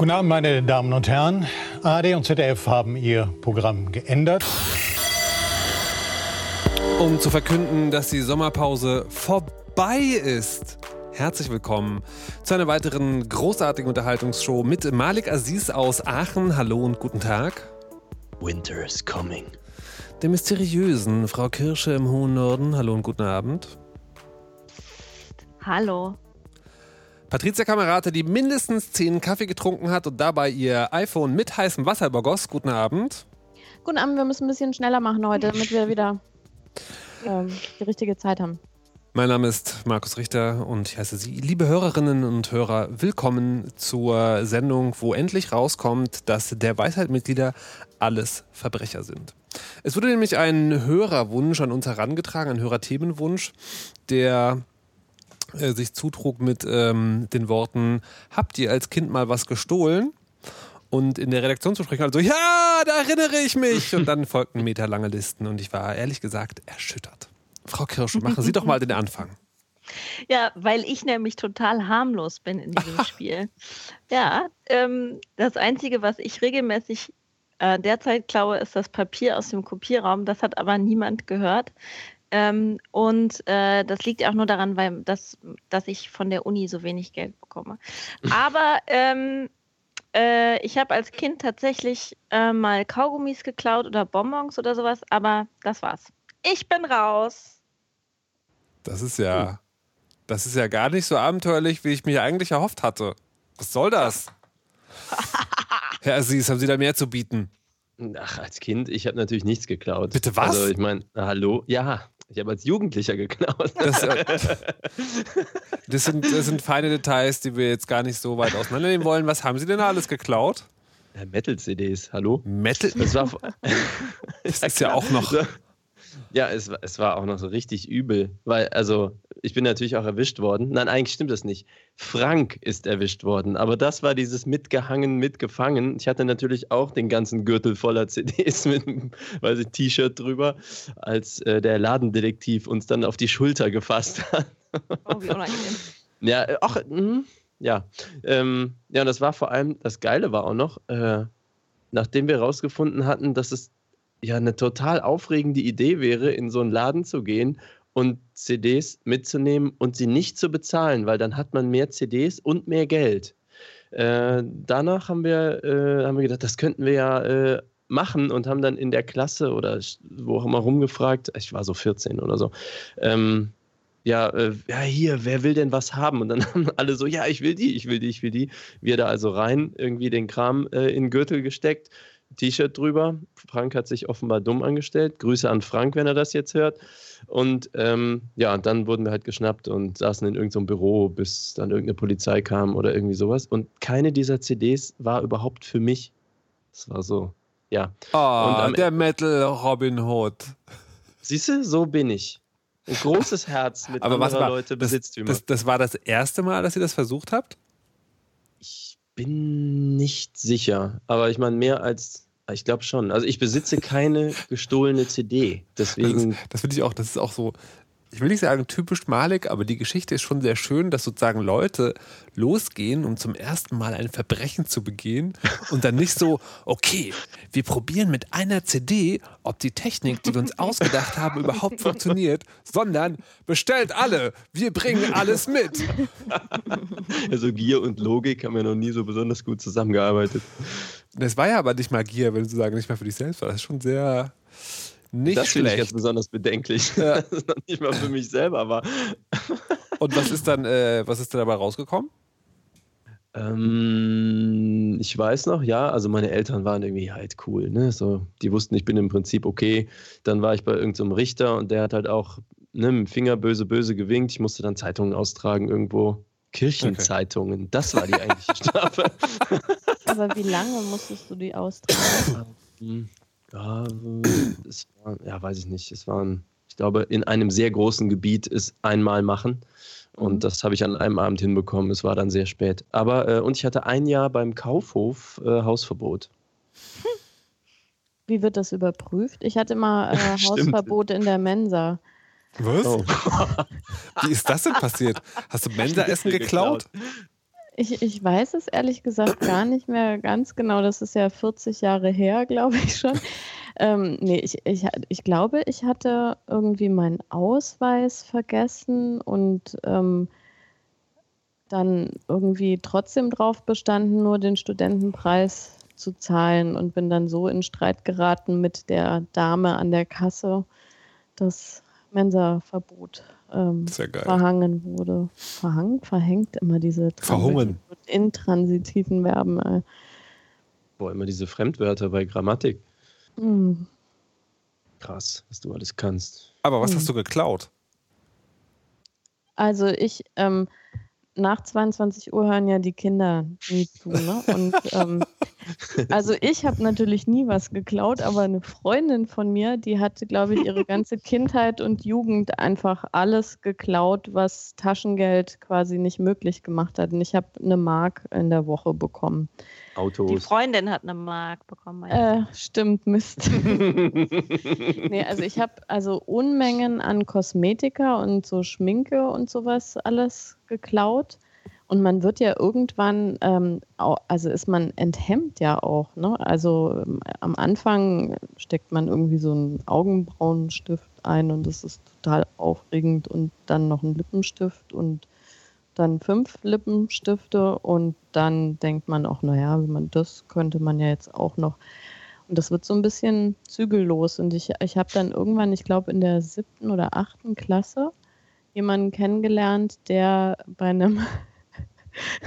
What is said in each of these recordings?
Guten Abend, meine Damen und Herren. ARD und ZDF haben ihr Programm geändert. Um zu verkünden, dass die Sommerpause vorbei ist. Herzlich willkommen zu einer weiteren großartigen Unterhaltungsshow mit Malik Aziz aus Aachen. Hallo und guten Tag. Winter is coming. Der mysteriösen Frau Kirsche im hohen Norden. Hallo und guten Abend. Hallo. Patricia Kamerate, die mindestens zehn Kaffee getrunken hat und dabei ihr iPhone mit heißem Wasser übergoss. Guten Abend. Guten Abend, wir müssen ein bisschen schneller machen heute, damit wir wieder ähm, die richtige Zeit haben. Mein Name ist Markus Richter und ich heiße Sie, liebe Hörerinnen und Hörer, willkommen zur Sendung, wo endlich rauskommt, dass der Weisheit-Mitglieder alles Verbrecher sind. Es wurde nämlich ein Hörerwunsch an uns herangetragen, ein Hörerthemenwunsch, der äh, sich zutrug mit ähm, den Worten: Habt ihr als Kind mal was gestohlen? Und in der Redaktion zu sprechen, also ja, da erinnere ich mich. Und dann folgten meterlange Listen und ich war ehrlich gesagt erschüttert. Frau Kirsche, machen Sie doch mal den Anfang. Ja, weil ich nämlich total harmlos bin in diesem Spiel. Ja, ähm, das Einzige, was ich regelmäßig äh, derzeit klaue, ist das Papier aus dem Kopierraum. Das hat aber niemand gehört. Ähm, und äh, das liegt auch nur daran, weil das, dass ich von der Uni so wenig Geld bekomme. Aber ähm, äh, ich habe als Kind tatsächlich äh, mal Kaugummis geklaut oder Bonbons oder sowas, aber das war's. Ich bin raus. Das ist ja, das ist ja gar nicht so abenteuerlich, wie ich mir eigentlich erhofft hatte. Was soll das? Herr Aziz, haben Sie da mehr zu bieten? Ach, als Kind, ich habe natürlich nichts geklaut. Bitte was? Also ich meine, hallo, ja, ich habe als Jugendlicher geklaut. Das, das, sind, das sind feine Details, die wir jetzt gar nicht so weit auseinandernehmen wollen. Was haben Sie denn alles geklaut? Metal-CDs, hallo? Metal? Das war. Das ist ja auch noch. Ja, es, war- es war auch noch so richtig übel, weil, also, ich bin natürlich auch erwischt worden. Nein, eigentlich stimmt das nicht. Frank ist erwischt worden, aber das war dieses mitgehangen, mitgefangen. Ich hatte natürlich auch den ganzen Gürtel voller CDs mit einem, T-Shirt drüber, als äh, der Ladendetektiv uns dann auf die Schulter gefasst hat. Oh, wie unangenehm. Ja, äh, ach, mhm, ja. Ähm, ja, und das war vor allem, das Geile war auch noch, äh, nachdem wir rausgefunden hatten, dass es ja eine total aufregende Idee wäre, in so einen Laden zu gehen und CDs mitzunehmen und sie nicht zu bezahlen, weil dann hat man mehr CDs und mehr Geld. Äh, danach haben wir, äh, haben wir gedacht, das könnten wir ja äh, machen und haben dann in der Klasse oder wo auch immer rumgefragt, ich war so 14 oder so, ähm, ja, äh, ja, hier, wer will denn was haben? Und dann haben alle so, ja, ich will die, ich will die, ich will die. Wir da also rein, irgendwie den Kram äh, in den Gürtel gesteckt, T-Shirt drüber. Frank hat sich offenbar dumm angestellt. Grüße an Frank, wenn er das jetzt hört. Und ähm, ja, und dann wurden wir halt geschnappt und saßen in irgendeinem Büro, bis dann irgendeine Polizei kam oder irgendwie sowas. Und keine dieser CDs war überhaupt für mich. Das war so, ja. Ah, Und am- der Metal Robin Hood. Siehst du, so bin ich. Ein großes Herz mit Aber was anderer war, Leute das, Besitztümer. das, das war das erste Mal, dass ihr das versucht habt? Ich bin nicht sicher, aber ich meine mehr als, ich glaube schon. Also ich besitze keine gestohlene CD, Das, deswegen ist- das finde ich auch, das ist auch so, ich will nicht sagen typisch Malik, aber die Geschichte ist schon sehr schön, dass sozusagen Leute losgehen, um zum ersten Mal ein Verbrechen zu begehen und dann nicht so, okay, wir probieren mit einer CD, ob die Technik, die wir uns ausgedacht haben, überhaupt funktioniert, sondern bestellt alle, wir bringen alles mit. also Gier und Logik haben ja noch nie so besonders gut zusammengearbeitet. Das war ja aber nicht mal Gier, wenn du sagen, nicht mal für dich selbst war. Das ist schon sehr nicht das finde ich schlecht. ganz besonders bedenklich, Ja. dass es noch nicht mal für mich selber war. Und was ist dann, äh, was ist denn dabei rausgekommen? Ähm, ich weiß noch, ja, also meine Eltern waren irgendwie halt cool, ne? So, die wussten, ich bin im Prinzip okay. Dann war ich bei irgendeinem so einem Richter und der hat halt auch ne, mit dem Finger böse, böse gewinkt. Ich musste dann Zeitungen austragen irgendwo. Kirchenzeitungen, das war die eigentliche Strafe. Aber wie lange musstest du die austragen? Ja, es war, ja, weiß ich nicht. Es waren, ich glaube, in einem sehr großen Gebiet ist einmal machen. Und Mhm. das habe ich an einem Abend hinbekommen. Es war dann sehr spät. Aber, äh, und ich hatte ein Jahr beim Kaufhof äh, Hausverbot. Wie wird das überprüft? Ich hatte mal äh. Hausverbot in der Mensa. Was? Oh. Wie ist das denn passiert? Hast du Mensa-Essen geklaut? Ich, ich weiß es ehrlich gesagt gar nicht mehr ganz genau. Das ist ja 40 Jahre her, glaube ich schon. Ähm, nee, ich, ich, ich glaube, ich hatte irgendwie meinen Ausweis vergessen und ähm, dann irgendwie trotzdem drauf bestanden, nur den Studentenpreis zu zahlen und bin dann so in Streit geraten mit der Dame an der Kasse, dass Mensa-Verbot ähm, verhangen wurde. Verhangen, verhängt immer diese Verhungen. intransitiven Verben. Äh. Boah, immer diese Fremdwörter bei Grammatik. Mhm. Krass, was du alles kannst. Aber was mhm. hast du geklaut? Also ich, ähm, nach 22 Uhr hören ja die Kinder nie zu. Ne? Und ähm, also ich habe natürlich nie was geklaut, aber eine Freundin von mir, die hatte, glaube ich, ihre ganze Kindheit und Jugend einfach alles geklaut, was Taschengeld quasi nicht möglich gemacht hat. Und ich habe eine Mark in der Woche bekommen. Autos. Die Freundin hat eine Mark bekommen. Äh, stimmt, Mist. nee, also ich habe also Unmengen an Kosmetika und so Schminke und sowas alles geklaut. Und man wird ja irgendwann, ähm, also ist man enthemmt ja auch. Ne? Also ähm, am Anfang steckt man irgendwie so einen Augenbrauenstift ein und das ist total aufregend und dann noch ein Lippenstift und dann fünf Lippenstifte und dann denkt man auch, naja, man, das könnte man ja jetzt auch noch. Und das wird so ein bisschen zügellos. Und ich, ich habe dann irgendwann, ich glaube in der siebten oder achten Klasse, jemanden kennengelernt, der bei einem,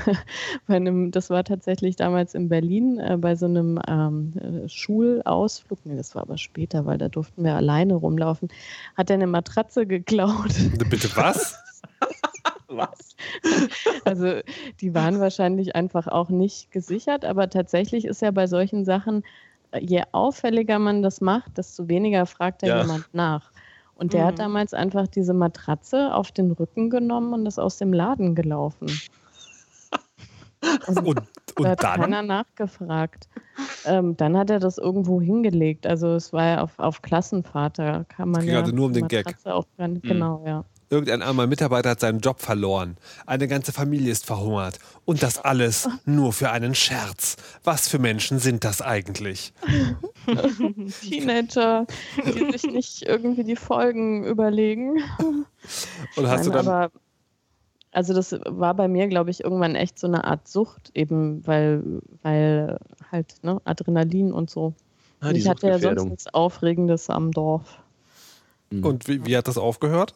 bei einem, das war tatsächlich damals in Berlin, äh, bei so einem ähm, äh, Schulausflug, nee, das war aber später, weil da durften wir alleine rumlaufen, hat er eine Matratze geklaut. Bitte was? was? Also die waren wahrscheinlich einfach auch nicht gesichert, aber tatsächlich ist ja bei solchen Sachen, äh, je auffälliger man das macht, desto weniger fragt da ja. jemand nach. Und der mhm. hat damals einfach diese Matratze auf den Rücken genommen und ist aus dem Laden gelaufen. Und, und, und da hat dann? keiner nachgefragt. Ähm, dann hat er das irgendwo hingelegt. Also es war ja auf, auf Klassenfahrt, da kann man ja also nur um den Gag. Mhm. Genau, ja. Irgendein armer Mitarbeiter hat seinen Job verloren. Eine ganze Familie ist verhungert. Und das alles nur für einen Scherz. Was für Menschen sind das eigentlich? Teenager, die sich nicht irgendwie die Folgen überlegen. Und hast Nein, du dann. Also, das war bei mir, glaube ich, irgendwann echt so eine Art Sucht, eben weil, weil halt ne, Adrenalin und so. Ah, ich hatte ja sonst nichts Aufregendes am Dorf. Und wie, wie hat das aufgehört?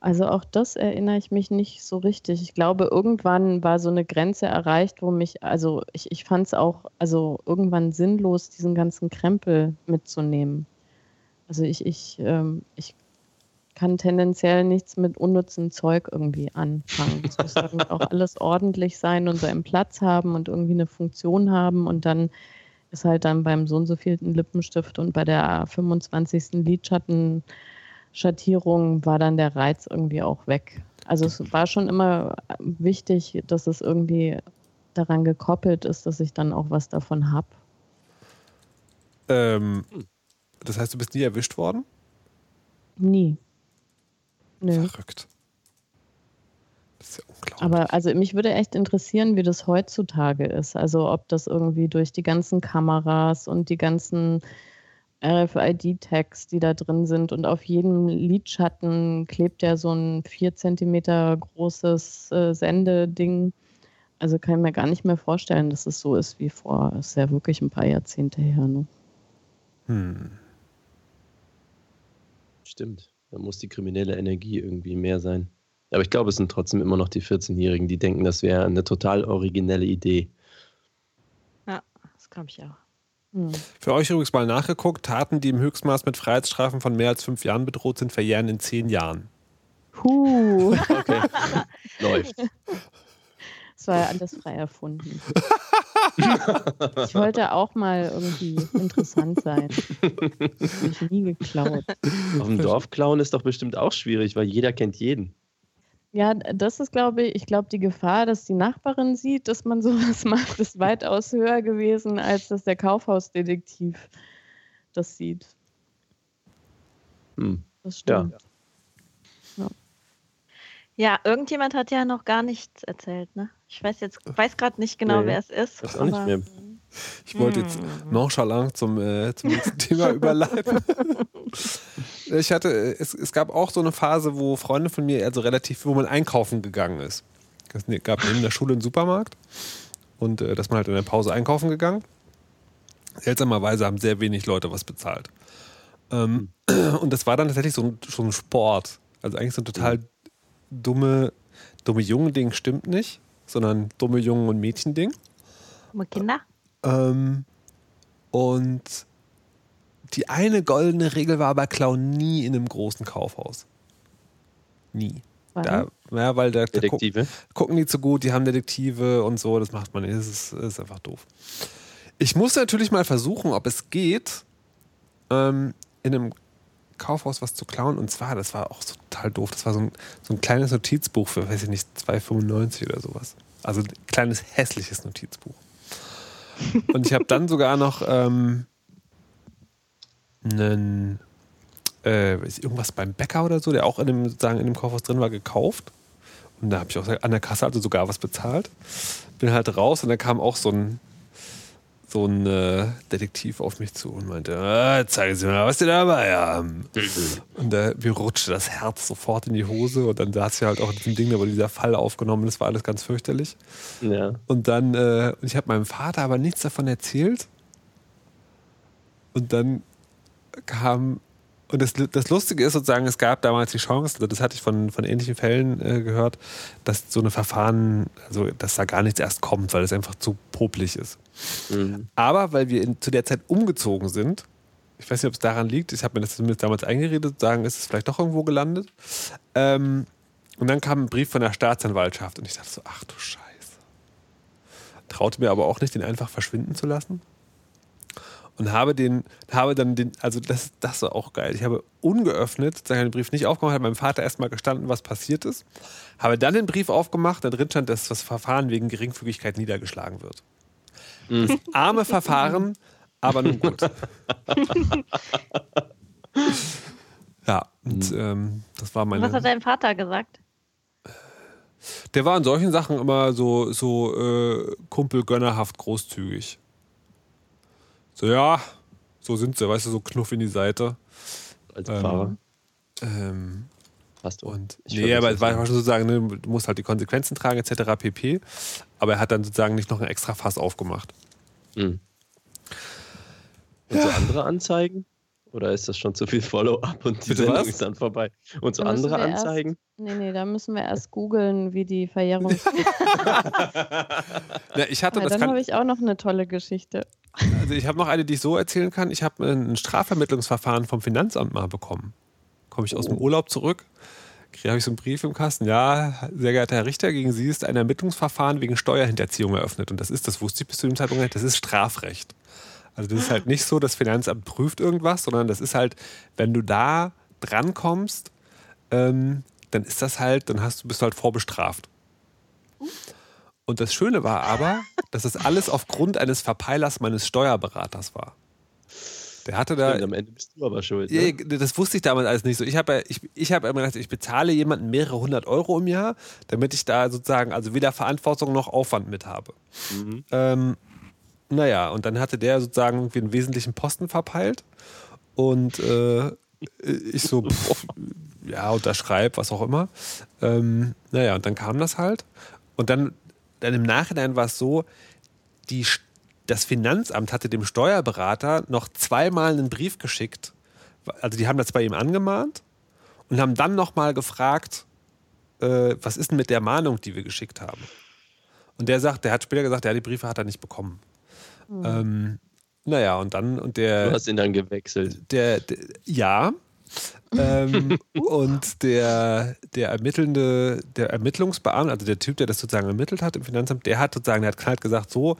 Also auch das erinnere ich mich nicht so richtig. Ich glaube, irgendwann war so eine Grenze erreicht, wo mich, also ich, ich fand es auch, also irgendwann sinnlos, diesen ganzen Krempel mitzunehmen. Also ich, ich, ähm, ich kann tendenziell nichts mit unnützem Zeug irgendwie anfangen. Es muss auch alles ordentlich sein und seinen Platz haben und irgendwie eine Funktion haben und dann ist halt dann beim so und so vielten Lippenstift und bei der 25. Lidschatten Schattierung war dann der Reiz irgendwie auch weg. Also es war schon immer wichtig, dass es irgendwie daran gekoppelt ist, dass ich dann auch was davon habe. Ähm, das heißt, du bist nie erwischt worden? Nie. Nö. Verrückt. Das ist ja unglaublich. Aber also mich würde echt interessieren, wie das heutzutage ist. Also ob das irgendwie durch die ganzen Kameras und die ganzen RFID-Tags, die da drin sind. Und auf jedem Lidschatten klebt ja so ein vier Zentimeter großes äh, Sendeding. Also kann ich mir gar nicht mehr vorstellen, dass es so ist wie vor. Das ist ja wirklich ein paar Jahrzehnte her. Ne? Hm. Stimmt. Da muss die kriminelle Energie irgendwie mehr sein. Aber ich glaube, es sind trotzdem immer noch die 14-Jährigen, die denken, das wäre eine total originelle Idee. Ja, das glaube ich auch. Hm. Für euch übrigens mal nachgeguckt, Taten, die im Höchstmaß mit Freiheitsstrafen von mehr als fünf Jahren bedroht sind, verjähren in zehn Jahren. Puh. Okay. Läuft. Das war ja alles frei erfunden. ich wollte auch mal irgendwie interessant sein. Hab ich nie geklaut. Auf dem Dorf klauen ist doch bestimmt auch schwierig, weil jeder kennt jeden. Ja, das ist, glaube ich, ich glaube, die Gefahr, dass die Nachbarin sieht, dass man sowas macht, ist weitaus höher gewesen, als dass der Kaufhausdetektiv das sieht. Hm. Das stimmt. Ja. ja. irgendjemand hat ja noch gar nichts erzählt, ne? Ich weiß jetzt, weiß gerade nicht genau, Nee, wer es ist. Weiß auch nicht mehr. Ich wollte jetzt nonchalant zum, äh, zum nächsten Thema überleiten. Ich hatte, es, es gab auch so eine Phase, wo Freunde von mir, also relativ, wo man einkaufen gegangen ist. Es gab neben der Schule einen Supermarkt und äh, dass man halt in der Pause einkaufen gegangen. Seltsamerweise haben sehr wenig Leute was bezahlt. Ähm, und das war dann tatsächlich so ein, schon ein Sport. Also eigentlich so ein total dumme, dumme Jungen-Ding stimmt nicht, sondern dumme Jungen- und Mädchen-Ding. Junge Kinder? Ähm, und die eine goldene Regel war aber, klau nie in einem großen Kaufhaus. Nie. Weil- Da, ja, weil da, da gu Detektive. gucken die zu gut, die haben Detektive und so, das macht man nicht. Das ist, das ist einfach doof. Ich muss natürlich mal versuchen, ob es geht, ähm, in einem Kaufhaus was zu klauen. Und zwar, das war auch so total doof. Das war so ein, so ein kleines Notizbuch für, weiß ich nicht, 2,95 oder sowas. Also ein kleines, hässliches Notizbuch. Und ich habe dann sogar noch ähm, einen, äh, irgendwas beim Bäcker oder so, der auch in dem, sozusagen in dem Kaufhaus drin war, gekauft. Und da habe ich auch an der Kasse also sogar was bezahlt. Bin halt raus und da kam auch so ein, so ein äh, Detektiv auf mich zu und meinte, ah, zeigen Sie mal, was Sie dabei haben. Und da, mir rutschte das Herz sofort in die Hose und dann saß ich halt auch in diesem Ding, da wurde dieser Fall aufgenommen, das war alles ganz fürchterlich. Ja. Und dann, äh, ich habe meinem Vater aber nichts davon erzählt. Und dann kam, und das, das Lustige ist sozusagen, es gab damals die Chance, also das hatte ich von, von ähnlichen Fällen äh, gehört, dass so eine Verfahren, also dass da gar nichts erst kommt, weil es einfach zu popelig ist. Mhm. Aber weil wir in, zu der Zeit umgezogen sind, ich weiß nicht, ob es daran liegt, ich habe mir das zumindest damals eingeredet, sagen, ist es vielleicht doch irgendwo gelandet. Ähm, und dann kam ein Brief von der Staatsanwaltschaft und ich dachte so, ach du Scheiße. Traute mir aber auch nicht, den einfach verschwinden zu lassen. Und habe den, habe dann den, also das, das war auch geil. Ich habe ungeöffnet, sozusagen den Brief nicht aufgemacht, habe meinem Vater erstmal gestanden, was passiert ist. Habe dann den Brief aufgemacht, da drin stand, dass das Verfahren wegen Geringfügigkeit niedergeschlagen wird. Das arme Verfahren, aber nun gut. ja, und ähm, das war meine. Was hat dein Vater gesagt? Der war in solchen Sachen immer so, so äh, kumpelgönnerhaft großzügig. So, ja, so sind sie, weißt du, so Knuff in die Seite. Als Ähm, Fahrer. Ähm, Passt auch. und Ich nee, aber es war schon sozusagen, ne, du musst halt die Konsequenzen tragen, etc. pp. Aber er hat dann sozusagen nicht noch ein extra Fass aufgemacht. Mhm. Und so andere Anzeigen? Oder ist das schon zu viel Follow-up und die Bitte Sendung was? ist dann vorbei? Und so Da andere wir erst- Anzeigen? Nee, nee, da müssen wir erst googeln, wie die Verjährung Ja, ich hatte Ja, das dann habe ich auch noch eine tolle Geschichte. Also ich habe noch eine, die ich so erzählen kann. Ich habe ein Strafvermittlungsverfahren vom Finanzamt mal bekommen. Komme ich aus dem Urlaub zurück, habe ich so einen Brief im Kasten. Ja, sehr geehrter Herr Richter, gegen Sie ist ein Ermittlungsverfahren wegen Steuerhinterziehung eröffnet. Und das ist, das wusste ich bis zu dem Zeitpunkt nicht, das ist Strafrecht. Also das ist halt nicht so, das Finanzamt prüft irgendwas, sondern das ist halt, wenn du da drankommst, ähm, dann ist das halt, dann hast du, bist du halt vorbestraft. Und das Schöne war aber, dass das alles aufgrund eines Verpeilers meines Steuerberaters war. Der hatte da. Stimmt, am Ende bist du aber schuld. Ne? das wusste ich damals alles nicht so. Ich habe ja, ich, ich hab immer gedacht, ich bezahle jemanden mehrere hundert Euro im Jahr, damit ich da sozusagen also weder Verantwortung noch Aufwand mit habe. Mhm. Ähm, naja, und dann hatte der sozusagen irgendwie einen wesentlichen Posten verpeilt. Und äh, ich so, pff, ja, unterschreib, was auch immer. Ähm, naja, und dann kam das halt. Und dann, dann im Nachhinein war es so, die, das Finanzamt hatte dem Steuerberater noch zweimal einen Brief geschickt. Also die haben das bei ihm angemahnt und haben dann nochmal gefragt, äh, was ist denn mit der Mahnung, die wir geschickt haben? Und der sagt, der hat später gesagt, ja, die Briefe hat er nicht bekommen. Ähm, naja, und dann, und der. Du hast ihn dann gewechselt. Der, der ja. Ähm, und der, der ermittelnde, der Ermittlungsbeamte, also der Typ, der das sozusagen ermittelt hat im Finanzamt, der hat sozusagen, der hat knallt gesagt, so,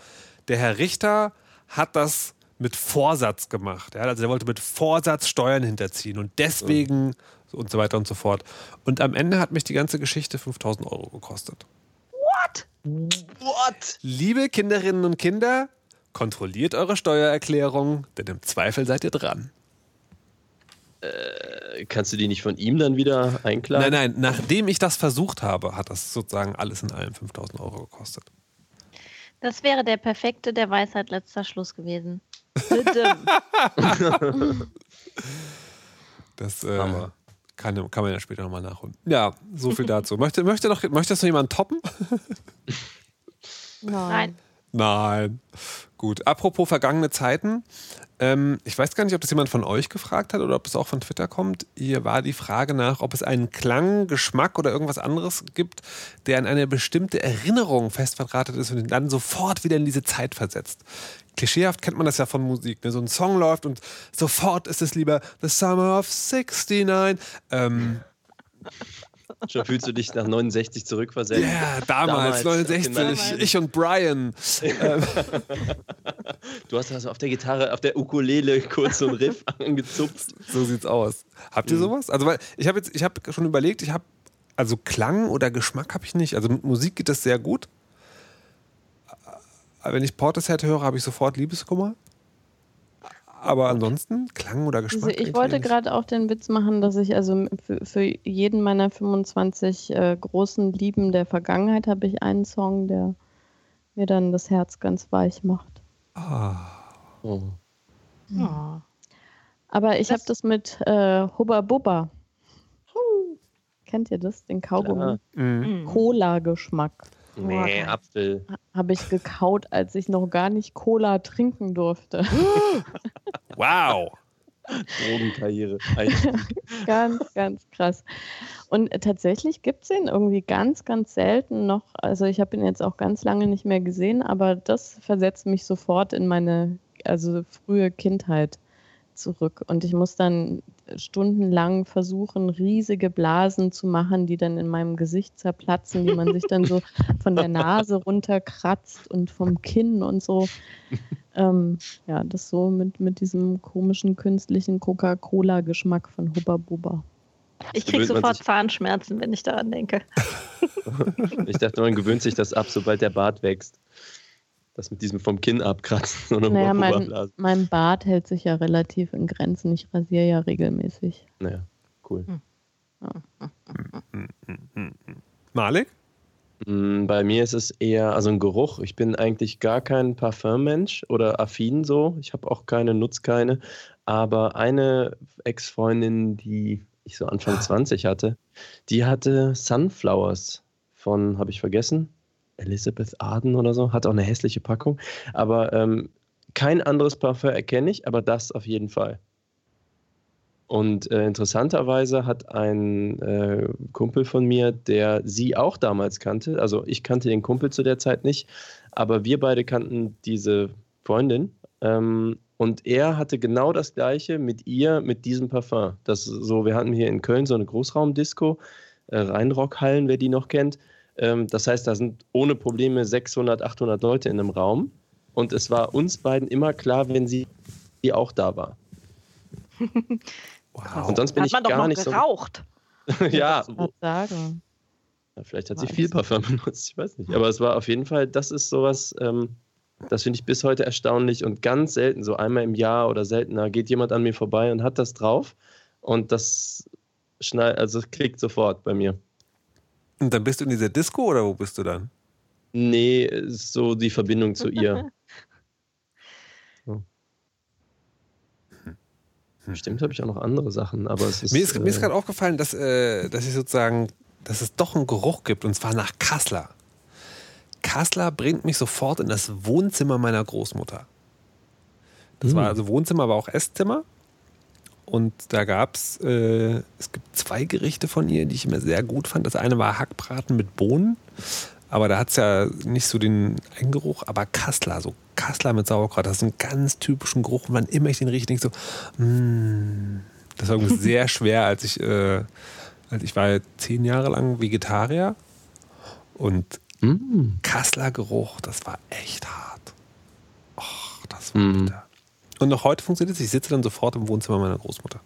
der Herr Richter hat das mit Vorsatz gemacht. Ja? Also der wollte mit Vorsatz Steuern hinterziehen und deswegen so und so weiter und so fort. Und am Ende hat mich die ganze Geschichte 5000 Euro gekostet. What? Liebe Kinderinnen und Kinder, kontrolliert eure Steuererklärung, denn im Zweifel seid ihr dran. Äh, kannst du die nicht von ihm dann wieder einklagen? Nein, nein, nachdem ich das versucht habe, hat das sozusagen alles in allem 5000 Euro gekostet. Das wäre der perfekte der Weisheit letzter Schluss gewesen. Bitte. Das äh, kann, kann man ja später nochmal nachholen. Ja, so viel dazu. Möchte, möchte, noch, möchte das noch jemand toppen? Nein. Nein. Gut. Apropos vergangene Zeiten. Ähm, ich weiß gar nicht, ob das jemand von euch gefragt hat oder ob es auch von Twitter kommt. Hier war die Frage nach, ob es einen Klang, Geschmack oder irgendwas anderes gibt, der an eine bestimmte Erinnerung fest verdrahtet ist und ihn dann sofort wieder in diese Zeit versetzt. Klischeehaft kennt man das ja von Musik. Ne? So ein Song läuft und sofort ist es lieber The Summer of 69. Ähm, Schon fühlst du dich nach 69 zurückversetzt? ja, damals, Damals, 69, damals. ich und Brian. Du hast also auf der Gitarre, auf der Ukulele kurz so einen Riff angezupft. So sieht's aus. Habt ihr sowas? Also weil ich habe jetzt, ich habe schon überlegt, ich habe also Klang oder Geschmack habe ich nicht. Also mit Musik geht das sehr gut. Aber wenn ich Portishead höre, habe ich sofort Liebeskummer. Aber ansonsten Klang oder Geschmack. Also ich wollte gerade auch den Witz machen, dass ich also für, für jeden meiner 25 äh, großen Lieben der Vergangenheit habe ich einen Song, der mir dann das Herz ganz weich macht. Ah, Oh. Oh. Aber ich habe das mit äh, Hubba Bubba. Kennt ihr das? Den Kaugummi? Mhm. Mhm. Cola-Geschmack. Nee, Apfel. Habe ich gekaut, als ich noch gar nicht Cola trinken durfte. Wow. Drogenkarriere. Ganz, ganz krass. Und tatsächlich gibt es ihn irgendwie ganz, ganz selten noch. Also ich habe ihn jetzt auch ganz lange nicht mehr gesehen, aber das versetzt mich sofort in meine also frühe Kindheit zurück. Und ich muss dann stundenlang versuchen, riesige Blasen zu machen, die dann in meinem Gesicht zerplatzen, die man sich dann so von der Nase runterkratzt und vom Kinn und so. Ähm, ja, das so mit, mit diesem komischen künstlichen Coca-Cola-Geschmack von Hubba Bubba. Ich krieg Gewöhnt man sofort Zahnschmerzen, wenn ich daran denke. Ich dachte, man gewöhnt sich das ab, sobald der Bart wächst. Das mit diesem vom Kinn abkratzen oder Naja, mein, mein Bart hält sich ja relativ in Grenzen. Ich rasiere ja regelmäßig. Naja, cool. Malik? Mm, Bei mir ist es eher, also ein Geruch. Ich bin eigentlich gar kein Parfümmensch oder affin so. Ich habe auch keine, nutz keine. Aber eine Ex-Freundin, die ich so Anfang 20 hatte, die hatte Sunflowers von, habe ich vergessen, Elizabeth Arden oder so. Hat auch eine hässliche Packung. Aber ähm, kein anderes Parfüm erkenne ich, aber das auf jeden Fall. Und äh, interessanterweise hat ein äh, Kumpel von mir, der sie auch damals kannte, also ich kannte den Kumpel zu der Zeit nicht, aber wir beide kannten diese Freundin. Ähm, und er hatte genau das gleiche mit ihr, mit diesem Parfum. Das so, wir hatten hier in Köln so eine Großraumdisco, äh, Rheinrockhallen, wer die noch kennt. Ähm, das heißt, da sind ohne Probleme 600, 800 Leute in einem Raum. Und es war uns beiden immer klar, wenn sie die auch da war. Wow. Und sonst bin Hat ich man doch gar noch nicht geraucht. so. ja, sagen. Ja, vielleicht hat sie viel Parfum benutzt, ich weiß nicht. Aber es war auf jeden Fall, das ist sowas, ähm, das finde ich bis heute erstaunlich und ganz selten, so einmal im Jahr oder seltener, geht jemand an mir vorbei und hat das drauf und das schnell, also es klickt sofort bei mir. Und dann bist du in dieser Disco oder wo bist du dann? Nee, so die Verbindung zu ihr. So. Bestimmt habe ich auch noch andere Sachen, aber es ist. Mir ist, mir ist äh, gerade aufgefallen, dass, äh, dass ich sozusagen, dass es doch einen Geruch gibt und zwar nach Kassler. Kassler bringt mich sofort in das Wohnzimmer meiner Großmutter. Das war Hm. also Wohnzimmer, aber auch Esszimmer. Und da gab es, äh, es gibt zwei Gerichte von ihr, die ich immer sehr gut fand. Das eine war Hackbraten mit Bohnen, aber da hat es ja nicht so den Eingeruch, aber Kassler, so Kassler mit Sauerkraut, das ist ein ganz typischen Geruch. Und wann immer ich den rieche, denke ich so, mm. das war irgendwie sehr schwer, als ich, äh, als ich war zehn Jahre lang Vegetarier und mm. Kassler Geruch, das war echt hart. Och, das war Mhm. bitter. Und noch heute funktioniert es. Ich sitze dann sofort im Wohnzimmer meiner Großmutter.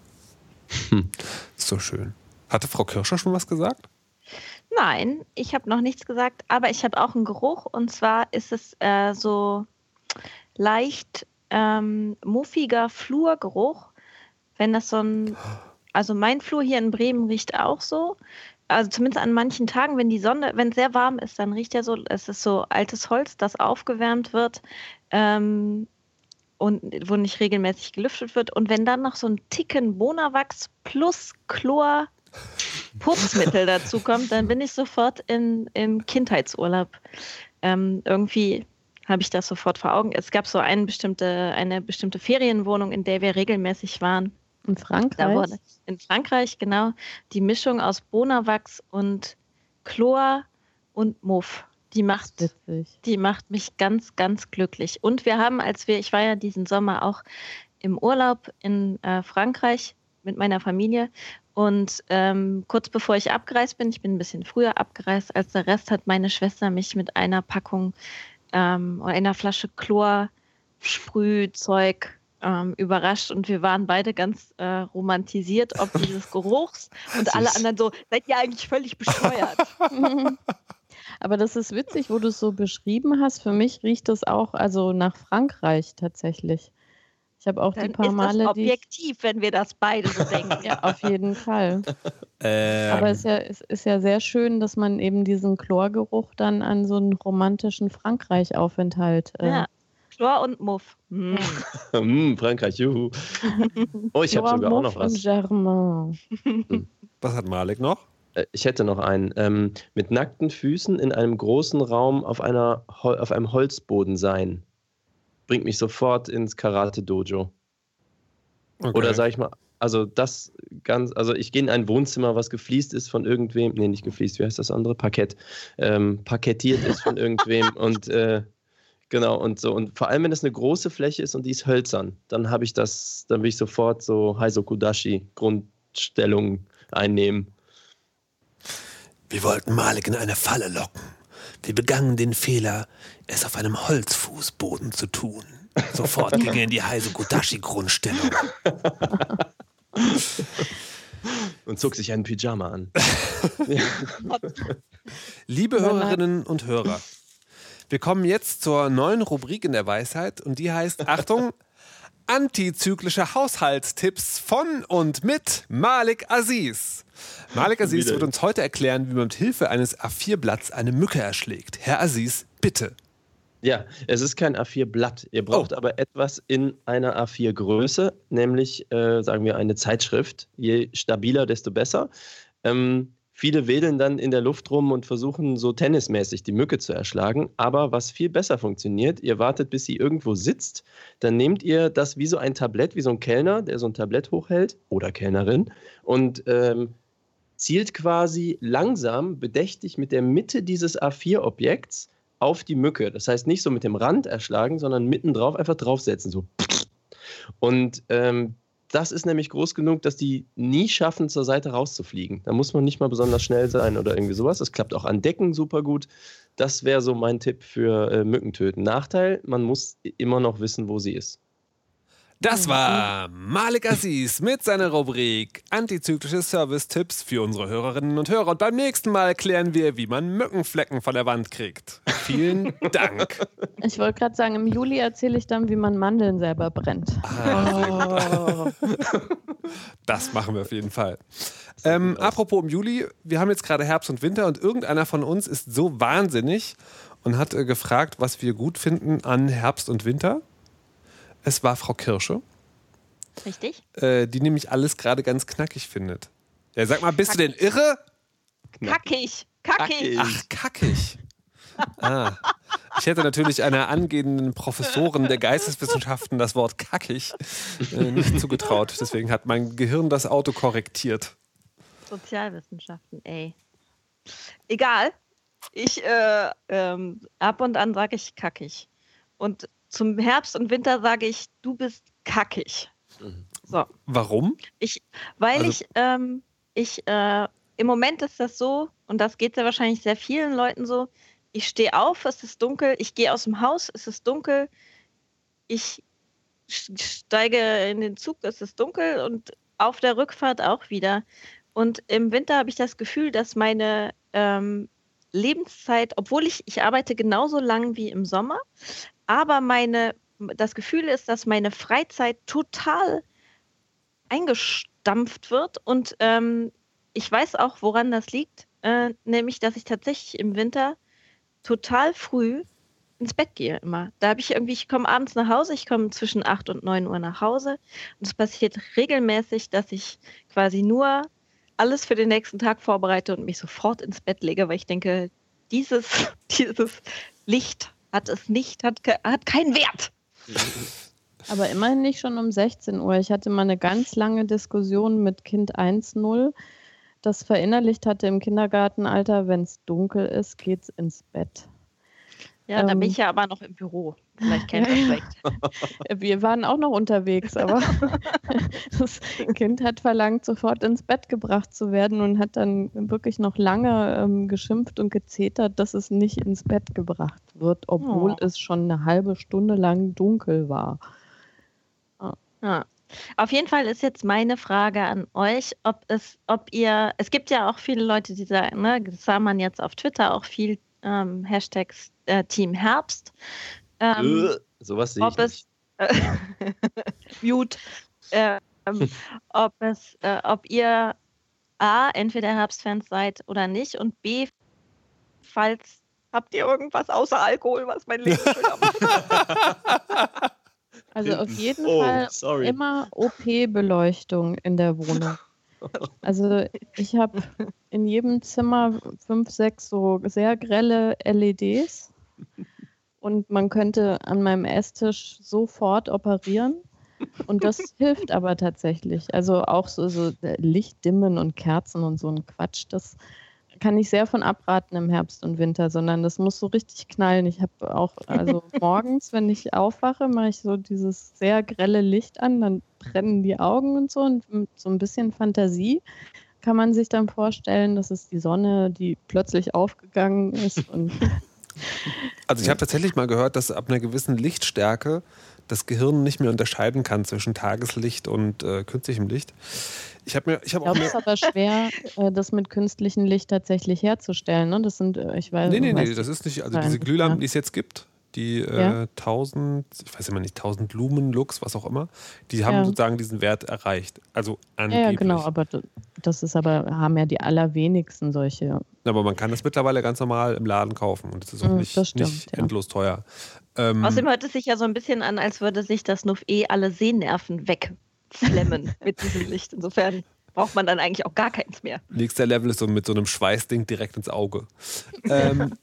Hm. Ist so schön. Hatte Frau Kirscher schon was gesagt? Nein, ich habe noch nichts gesagt, aber ich habe auch einen Geruch und zwar ist es äh, so leicht ähm, muffiger Flurgeruch, wenn das so ein also mein Flur hier in Bremen riecht auch so. Also zumindest an manchen Tagen, wenn die Sonne, wenn es sehr warm ist, dann riecht er so, es ist so altes Holz, das aufgewärmt wird ähm, und wo nicht regelmäßig gelüftet wird. Und wenn dann noch so ein Ticken Bonawachs plus Chlor Putzmittel dazu kommt, dann bin ich sofort in, im Kindheitsurlaub. Ähm, irgendwie habe ich das sofort vor Augen. Es gab so eine bestimmte, eine bestimmte Ferienwohnung, in der wir regelmäßig waren. In Frankreich? Da wurde in Frankreich, genau, die Mischung aus Bonawachs und Chlor und Muff. Die macht, Witzig. die macht mich ganz, ganz glücklich. Und wir haben, als wir, ich war ja diesen Sommer auch im Urlaub in äh, Frankreich mit meiner Familie und ähm, kurz bevor ich abgereist bin, ich bin ein bisschen früher abgereist als der Rest, hat meine Schwester mich mit einer Packung ähm, oder einer Flasche Chlor-Sprühzeug ähm, überrascht und wir waren beide ganz äh, romantisiert, ob dieses Geruchs und alle anderen so, seid ihr eigentlich völlig bescheuert? Aber das ist witzig, wo du es so beschrieben hast. Für mich riecht es auch also nach Frankreich tatsächlich. Ich habe auch Dann die paar ist Male, das objektiv, wenn wir das beide so denken. ja, auf jeden Fall. Ähm, Aber es ist, ja, es ist ja sehr schön, dass man eben diesen Chlorgeruch dann an so einen romantischen Frankreich-Aufenthalt. Äh, Ja. Chlor und Muff. Hm. Hm, Frankreich, juhu. Oh, ich habe sogar auch Muff noch was. und Germain. was hat Malik noch? Äh, Ich hätte noch einen. Ähm, mit nackten Füßen in einem großen Raum auf, einer, auf einem Holzboden sein. Bringt mich sofort ins Karate-Dojo. Okay. Oder sag ich mal, also das ganz, also ich gehe in ein Wohnzimmer, was gefliest ist von irgendwem, nee, nicht gefliest, wie heißt das andere? Parkett. Ähm, parkettiert ist von irgendwem und äh, genau und so. Und vor allem, wenn es eine große Fläche ist und die ist hölzern, dann habe ich das, dann will ich sofort so Heisokudashi Grundstellung einnehmen. Wir wollten Malik in eine Falle locken. Wir begangen den Fehler, es auf einem Holzfußboden zu tun. Sofort ging er in die Heise Godashi-Grundstellung. Und zog sich einen Pyjama an. Liebe Hörerinnen und Hörer, wir kommen jetzt zur neuen Rubrik in der Weisheit und die heißt, Achtung, antizyklische Haushaltstipps von und mit Malik Aziz. Malik Aziz wird uns heute erklären, wie man mit Hilfe eines A4-Blatts eine Mücke erschlägt. Herr Aziz, bitte. Ja, es ist kein A4-Blatt. Ihr braucht Oh. aber etwas in einer A4-Größe, nämlich, äh, sagen wir, eine Zeitschrift. Je stabiler, desto besser. Ähm, viele wedeln dann in der Luft rum und versuchen so tennismäßig die Mücke zu erschlagen. Aber was viel besser funktioniert, ihr wartet, bis sie irgendwo sitzt. Dann nehmt ihr das wie so ein Tablett, wie so ein Kellner, der so ein Tablett hochhält oder Kellnerin und ähm, zielt quasi langsam, bedächtig mit der Mitte dieses A4-Objekts auf die Mücke. Das heißt nicht so mit dem Rand erschlagen, sondern mittendran einfach draufsetzen. So. Und ähm, das ist nämlich groß genug, dass die nie schaffen, zur Seite rauszufliegen. Da muss man nicht mal besonders schnell sein oder irgendwie sowas. Das klappt auch an Decken super gut. Das wäre so mein Tipp für äh, Mückentöten. Nachteil, man muss immer noch wissen, wo sie ist. Das war Malik Aziz mit seiner Rubrik Antizyklische Service-Tipps für unsere Hörerinnen und Hörer. Und beim nächsten Mal klären wir, wie man Mückenflecken von der Wand kriegt. Vielen Dank. Ich wollte gerade sagen, im Juli erzähle ich dann, wie man Mandeln selber brennt. Das machen wir auf jeden Fall. Ähm, apropos im Juli, wir haben jetzt gerade Herbst und Winter und irgendeiner von uns ist so wahnsinnig und hat äh, gefragt, was wir gut finden an Herbst und Winter. Es war Frau Kirsche, Richtig? äh, die nämlich alles gerade ganz knackig findet. Ja, sag mal, bist du denn irre? Kackig, kackig. Kackig. Ach, kackig. Ah. Ich hätte natürlich einer angehenden Professorin der Geisteswissenschaften das Wort kackig äh, nicht zugetraut. Deswegen hat mein Gehirn das Auto korrektiert. Sozialwissenschaften, ey. Egal. Ich, äh, ähm, ab und an sage ich kackig. Und zum Herbst und Winter sage ich, du bist kackig. So. Warum? Ich, weil Also- ich, ähm, ich, äh, im Moment ist das so, und das geht ja wahrscheinlich sehr vielen Leuten so, ich stehe auf, es ist dunkel, ich gehe aus dem Haus, es ist dunkel, ich steige in den Zug, es ist dunkel und auf der Rückfahrt auch wieder. Und im Winter habe ich das Gefühl, dass meine ähm, Lebenszeit, obwohl ich, ich arbeite genauso lang wie im Sommer, aber meine, das Gefühl ist, dass meine Freizeit total verdampft wird. Und ähm, ich weiß auch, woran das liegt, äh, nämlich, dass ich tatsächlich im Winter total früh ins Bett gehe immer. Da habe ich irgendwie, ich komme abends nach Hause, ich komme zwischen 8 und 9 Uhr nach Hause und es passiert regelmäßig, dass ich quasi nur alles für den nächsten Tag vorbereite und mich sofort ins Bett lege, weil ich denke, dieses, dieses Licht hat es nicht, hat, hat keinen Wert. Aber immerhin nicht schon um 16 Uhr. Ich hatte mal eine ganz lange Diskussion mit Kind 1.0, das verinnerlicht hatte im Kindergartenalter, wenn es dunkel ist, geht's ins Bett. Ja, ähm, da bin ich ja aber noch im Büro. Vielleicht kennt ihr schlecht. Wir waren auch noch unterwegs, aber das Kind hat verlangt, sofort ins Bett gebracht zu werden und hat dann wirklich noch lange ähm, geschimpft und gezetert, dass es nicht ins Bett gebracht wird, obwohl oh. es schon eine halbe Stunde lang dunkel war. Ja. Auf jeden Fall ist jetzt meine Frage an euch, ob es, ob ihr, es gibt ja auch viele Leute, die sagen, ne, das sah man jetzt auf Twitter auch viel ähm, Hashtags äh, Team Herbst. Ähm, äh, sowas sehe ich. Es, äh, Mute. Ähm, ob es, äh, ob ihr A, entweder Herbstfans seid oder nicht und B, falls habt ihr irgendwas außer Alkohol, was mein Leben schöner macht? Also auf jeden oh, Fall sorry. immer OP-Beleuchtung in der Wohnung. Also ich habe in jedem Zimmer fünf, sechs so sehr grelle LEDs und man könnte an meinem Esstisch sofort operieren. Und das hilft aber tatsächlich. Also auch so, so Lichtdimmen und Kerzen und so ein Quatsch, das kann ich sehr von abraten im Herbst und Winter, sondern das muss so richtig knallen. Ich habe auch, also morgens, wenn ich aufwache, mache ich so dieses sehr grelle Licht an, dann brennen die Augen und so und mit so ein bisschen Fantasie kann man sich dann vorstellen, dass es die Sonne, die plötzlich aufgegangen ist. Und also ich habe tatsächlich mal gehört, dass ab einer gewissen Lichtstärke das Gehirn nicht mehr unterscheiden kann zwischen Tageslicht und äh, künstlichem Licht. Ich habe mir, ich habe auch. Es ist aber schwer, äh, das mit künstlichem Licht tatsächlich herzustellen. Ne? Das sind, äh, ich weiß. Nee, nee, nee, das ist nicht. Also diese Glühlampen, die es jetzt gibt, die äh, 1000, ich weiß immer nicht, 1000 Lumen, Lux, was auch immer, die haben ja. sozusagen diesen Wert erreicht. Also angeblich. Ja, genau, aber das ist aber, haben ja die allerwenigsten solche. Aber man kann das mittlerweile ganz normal im Laden kaufen und es ist auch hm, nicht, stimmt, nicht ja. endlos teuer. Ähm, Außerdem hört es sich ja so ein bisschen an, als würde sich das Nuff eh alle Sehnerven weg flemmen mit diesem Licht. Insofern braucht man dann eigentlich auch gar keins mehr. Nächster Level ist so mit so einem Schweißding direkt ins Auge. ähm,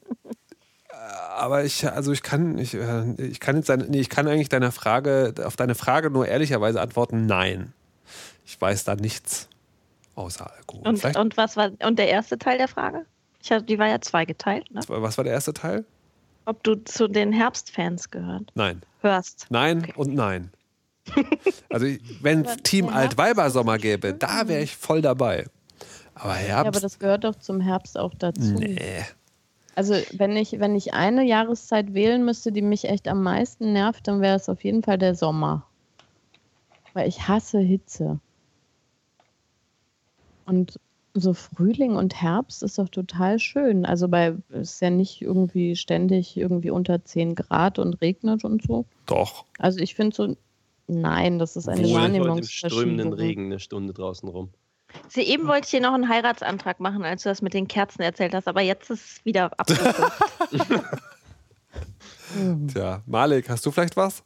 äh, aber ich, also ich kann, ich, äh, ich kann jetzt, nee, ich kann eigentlich deiner Frage, auf deine Frage nur ehrlicherweise antworten, nein. Ich weiß da nichts außer Alkohol. Und, und was war, und der erste Teil der Frage? Ich hab, die war ja zweigeteilt, ne? Was war der erste Teil? Ob du zu den Herbstfans gehört? Nein. Hörst. Nein okay. und nein. Also wenn es Team Altweibersommer gäbe, da wäre ich voll dabei. Aber Herbst. Ja, aber das gehört doch zum Herbst auch dazu. Nee. Also wenn ich, wenn ich eine Jahreszeit wählen müsste, die mich echt am meisten nervt, dann wäre es auf jeden Fall der Sommer. Weil ich hasse Hitze. Und so Frühling und Herbst ist doch total schön. Also bei ist ja nicht irgendwie ständig irgendwie unter 10 Grad und regnet und so. Doch. Also ich finde so Nein, das ist eine Wahrnehmungsverschiebung. Im strömenden Regen eine Stunde draußen rum. Sie, eben wollte ich dir noch einen Heiratsantrag machen, als du das mit den Kerzen erzählt hast, aber jetzt ist es wieder abgekürzt. Tja, Malik, hast du vielleicht was?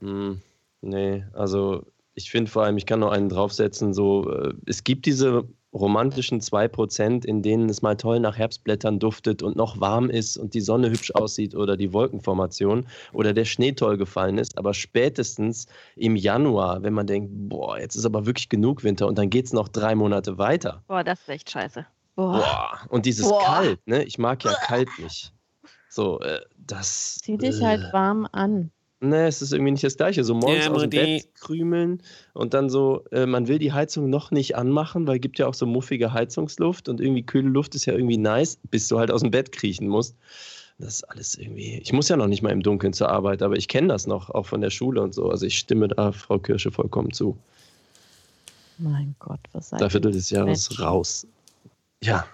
Hm, nee, also ich finde vor allem, ich kann noch einen draufsetzen, so, äh, es gibt diese romantischen 2%, in denen es mal toll nach Herbstblättern duftet und noch warm ist und die Sonne hübsch aussieht oder die Wolkenformation oder der Schnee toll gefallen ist. Aber spätestens im Januar, wenn man denkt, boah, jetzt ist aber wirklich genug Winter und dann geht es noch drei Monate weiter. Boah, das ist echt scheiße. Boah. boah. Und dieses boah. Kalt, ne? Ich mag ja kalt nicht. So, äh, das. Zieh dich halt äh, halt warm an. Ne, es ist irgendwie nicht das Gleiche. So morgens ja, aus dem Bett krümeln und dann so, äh, man will die Heizung noch nicht anmachen, weil es gibt ja auch so muffige Heizungsluft und irgendwie kühle Luft ist ja irgendwie nice, bis du halt aus dem Bett kriechen musst. Das ist alles irgendwie. Ich muss ja noch nicht mal im Dunkeln zur Arbeit, aber ich kenne das noch, auch von der Schule und so. Also ich stimme da Frau Kirsche vollkommen zu. Mein Gott, was sagt Dafür des Jahres Menschen? raus. Ja.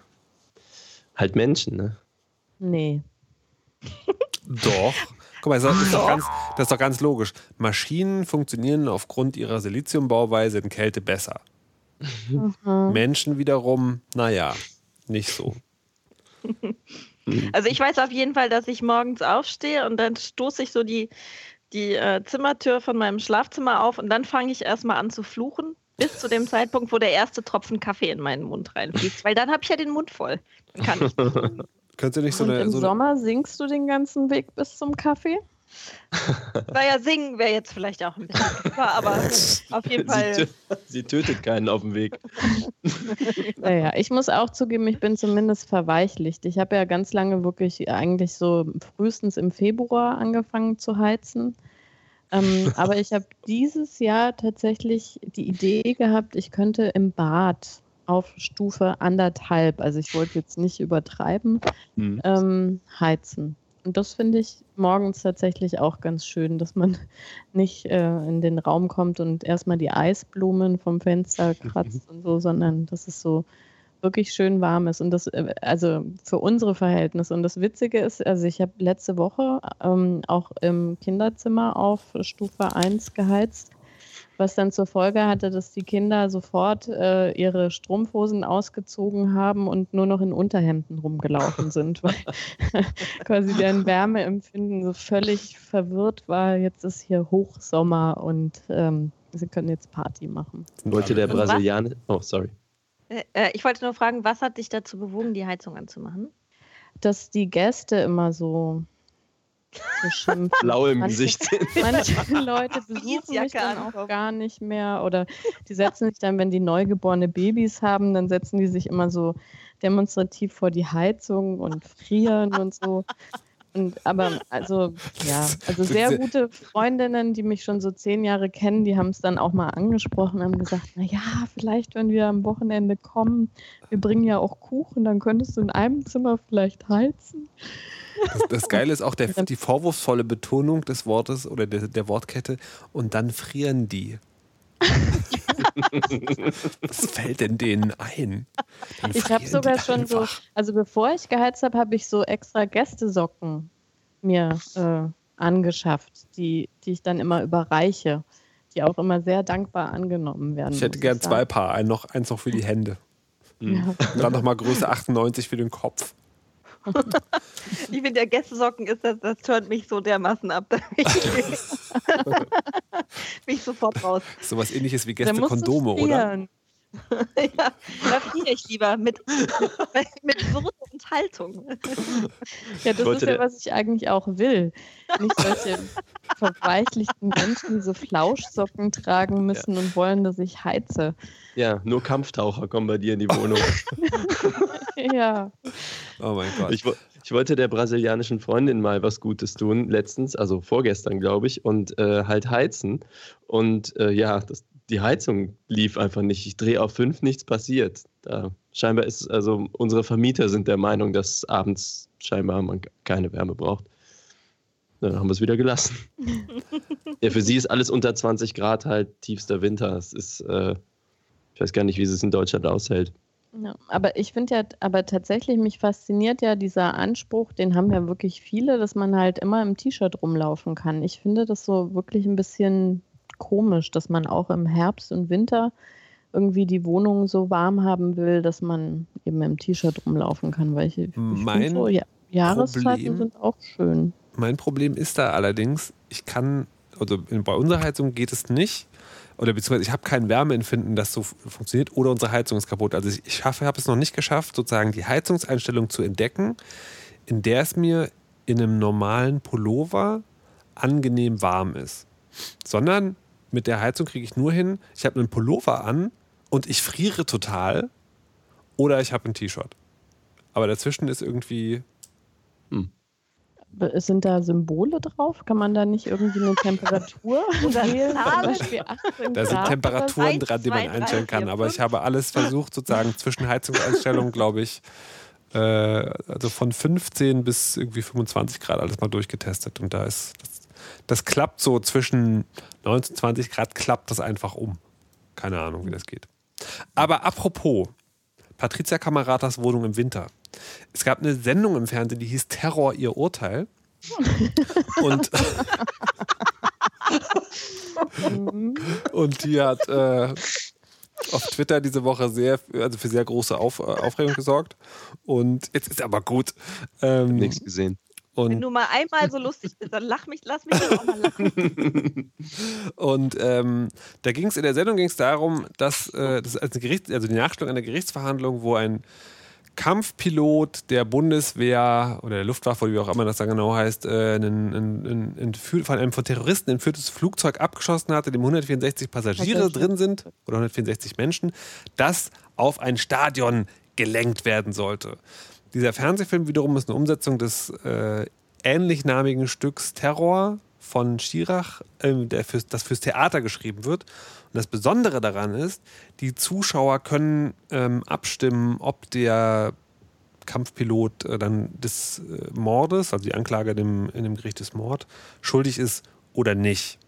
Halt Menschen, ne? Nee. Doch. Guck mal, das ist, doch ganz, das ist doch ganz logisch. Maschinen funktionieren aufgrund ihrer Siliziumbauweise in Kälte besser. Mhm. Menschen wiederum, naja, nicht so. Also ich weiß auf jeden Fall, dass ich morgens aufstehe und dann stoße ich so die, die äh, Zimmertür von meinem Schlafzimmer auf und dann fange ich erstmal an zu fluchen, bis zu dem Zeitpunkt, wo der erste Tropfen Kaffee in meinen Mund reinfließt. Weil dann habe ich ja den Mund voll. Dann kann ich. Könntest du nicht so und eine. im So eine Sommer singst du den ganzen Weg bis zum Kaffee? Naja, singen wäre jetzt vielleicht auch ein bisschen drüber, aber auf jeden Sie, Fall. tö sie tötet keinen auf dem Weg. Naja, ich muss auch zugeben, ich bin zumindest verweichlicht. Ich habe ja ganz lange wirklich eigentlich so frühestens im Februar angefangen zu heizen. Ähm, aber ich habe dieses Jahr tatsächlich die Idee gehabt, ich könnte im Bad auf Stufe anderthalb, also ich wollte jetzt nicht übertreiben, Hm. ähm, heizen. Und das finde ich morgens tatsächlich auch ganz schön, dass man nicht äh, in den Raum kommt und erstmal die Eisblumen vom Fenster kratzt und so, sondern dass es so wirklich schön warm ist. Und das, äh, also für unsere Verhältnisse. Und das Witzige ist, also ich habe letzte Woche ähm, auch im Kinderzimmer auf Stufe 1 geheizt was dann zur Folge hatte, dass die Kinder sofort äh, ihre Strumpfhosen ausgezogen haben und nur noch in Unterhemden rumgelaufen sind, weil quasi deren Wärmeempfinden so völlig verwirrt war. Jetzt ist hier Hochsommer und ähm, sie können jetzt Party machen. Wollte der Also? Brasilianer. Oh, sorry. Äh, äh, ich wollte nur fragen, was hat dich dazu bewogen, die Heizung anzumachen? Dass die Gäste immer so, Blau im Manche- Gesicht sind. Manche Leute besuchen mich dann auch gar nicht mehr oder die setzen sich dann, wenn die neugeborene Babys haben, dann setzen die sich immer so demonstrativ vor die Heizung und frieren und so. Und, aber also ja, also sehr gute Freundinnen, die mich schon so zehn Jahre kennen, die haben es dann auch mal angesprochen, haben gesagt, na ja, vielleicht wenn wir am Wochenende kommen, wir bringen ja auch Kuchen, dann könntest du in einem Zimmer vielleicht heizen. Das, das Geile ist auch der, die vorwurfsvolle Betonung des Wortes oder der, der Wortkette und dann frieren die. Was fällt denn denen ein? Dann Ich habe sogar schon so, einfach. also bevor ich geheizt habe, habe ich so extra Gästesocken mir äh, angeschafft, die, die ich dann immer überreiche, die auch immer sehr dankbar angenommen werden. Ich hätte gern zwei sagen. Paar, ein noch, eins noch für die Hände. Ja. Und dann nochmal Größe 98 für den Kopf. Ich finde, der Gästesocken ist das, das turnt mich so dermaßen ab. Da bin ich, bin ich sofort raus. Sowas ähnliches wie Gäste-Kondome, oder? ja, da friere ich lieber mit, mit, Würde und Haltung. Ja, das ist ja, was ich eigentlich auch will. Nicht solche verweichlichten Menschen, die so Flauschsocken tragen müssen und wollen, dass ich heize. Ja, nur Kampftaucher kommen bei dir in die Wohnung. Ja. Oh mein Gott. Ich, ich wollte der brasilianischen Freundin mal was Gutes tun, letztens, also vorgestern, glaube ich, und äh, halt heizen. Und äh, ja, das, die Heizung lief einfach nicht. Ich drehe auf fünf, nichts passiert. Da, scheinbar ist, also unsere Vermieter sind der Meinung, dass abends scheinbar man keine Wärme braucht. Dann haben wir es wieder gelassen. ja, für sie ist alles unter 20 Grad halt tiefster Winter. Es ist, äh, ich weiß gar nicht, wie sie es in Deutschland aushält. Ja, aber ich finde ja, aber tatsächlich, mich fasziniert ja dieser Anspruch, den haben ja wirklich viele, dass man halt immer im T-Shirt rumlaufen kann. Ich finde das so wirklich ein bisschen komisch, dass man auch im Herbst und Winter irgendwie die Wohnung so warm haben will, dass man eben im T-Shirt rumlaufen kann, weil ich, ich Mein so, ja, Jahreszeiten Problem- sind auch schön. Mein Problem ist da allerdings, ich kann, also bei unserer Heizung geht es nicht, oder beziehungsweise ich habe kein Wärmeempfinden, das so funktioniert, oder unsere Heizung ist kaputt. Also ich, ich habe es noch nicht geschafft, sozusagen die Heizungseinstellung zu entdecken, in der es mir in einem normalen Pullover angenehm warm ist. Sondern mit der Heizung kriege ich nur hin, ich habe einen Pullover an und ich friere total oder ich habe ein T-Shirt. Aber dazwischen ist irgendwie Sind da Symbole drauf? Kann man da nicht irgendwie eine Temperatur wählen? Zum Zahlen? Beispiel 18 Da sind Temperaturen dran, die man einstellen kann. Aber ich habe alles versucht, sozusagen zwischen Heizungseinstellungen, glaube ich, äh, also von 15 bis irgendwie 25 Grad alles mal durchgetestet. Und da ist, das, das klappt so zwischen 19 und 20 Grad, klappt das einfach um. Keine Ahnung, wie das geht. Aber apropos, Patricia Kameratas Wohnung im Winter. Es gab eine Sendung im Fernsehen, die hieß Terror, ihr Urteil. Und Mhm. Und die hat, äh, auf Twitter diese Woche sehr, also für sehr große Auf, Aufregung gesorgt. Und jetzt ist aber gut. Ähm, Nichts gesehen. Und Wenn du mal einmal so lustig bist, dann lach mich, lass mich doch auch mal lachen. und ähm, da ging es in der Sendung ging's darum, dass äh, das als Gericht, also die Nachstellung einer Gerichtsverhandlung, wo ein Kampfpilot der Bundeswehr oder der Luftwaffe, wie auch immer das dann genau heißt, äh, ein, ein, ein, von einem von Terroristen entführtes Flugzeug abgeschossen hatte, in dem 164 Passagiere drin sind oder 164 Menschen, das auf ein Stadion gelenkt werden sollte. Dieser Fernsehfilm wiederum ist eine Umsetzung des äh, ähnlichnamigen Stücks Terror von Schirach, äh, der fürs, das fürs Theater geschrieben wird. Und das Besondere daran ist, die Zuschauer können ähm, abstimmen, ob der Kampfpilot äh, dann des äh, Mordes, also die Anklage dem, in dem Gericht des Mord, schuldig ist oder nicht.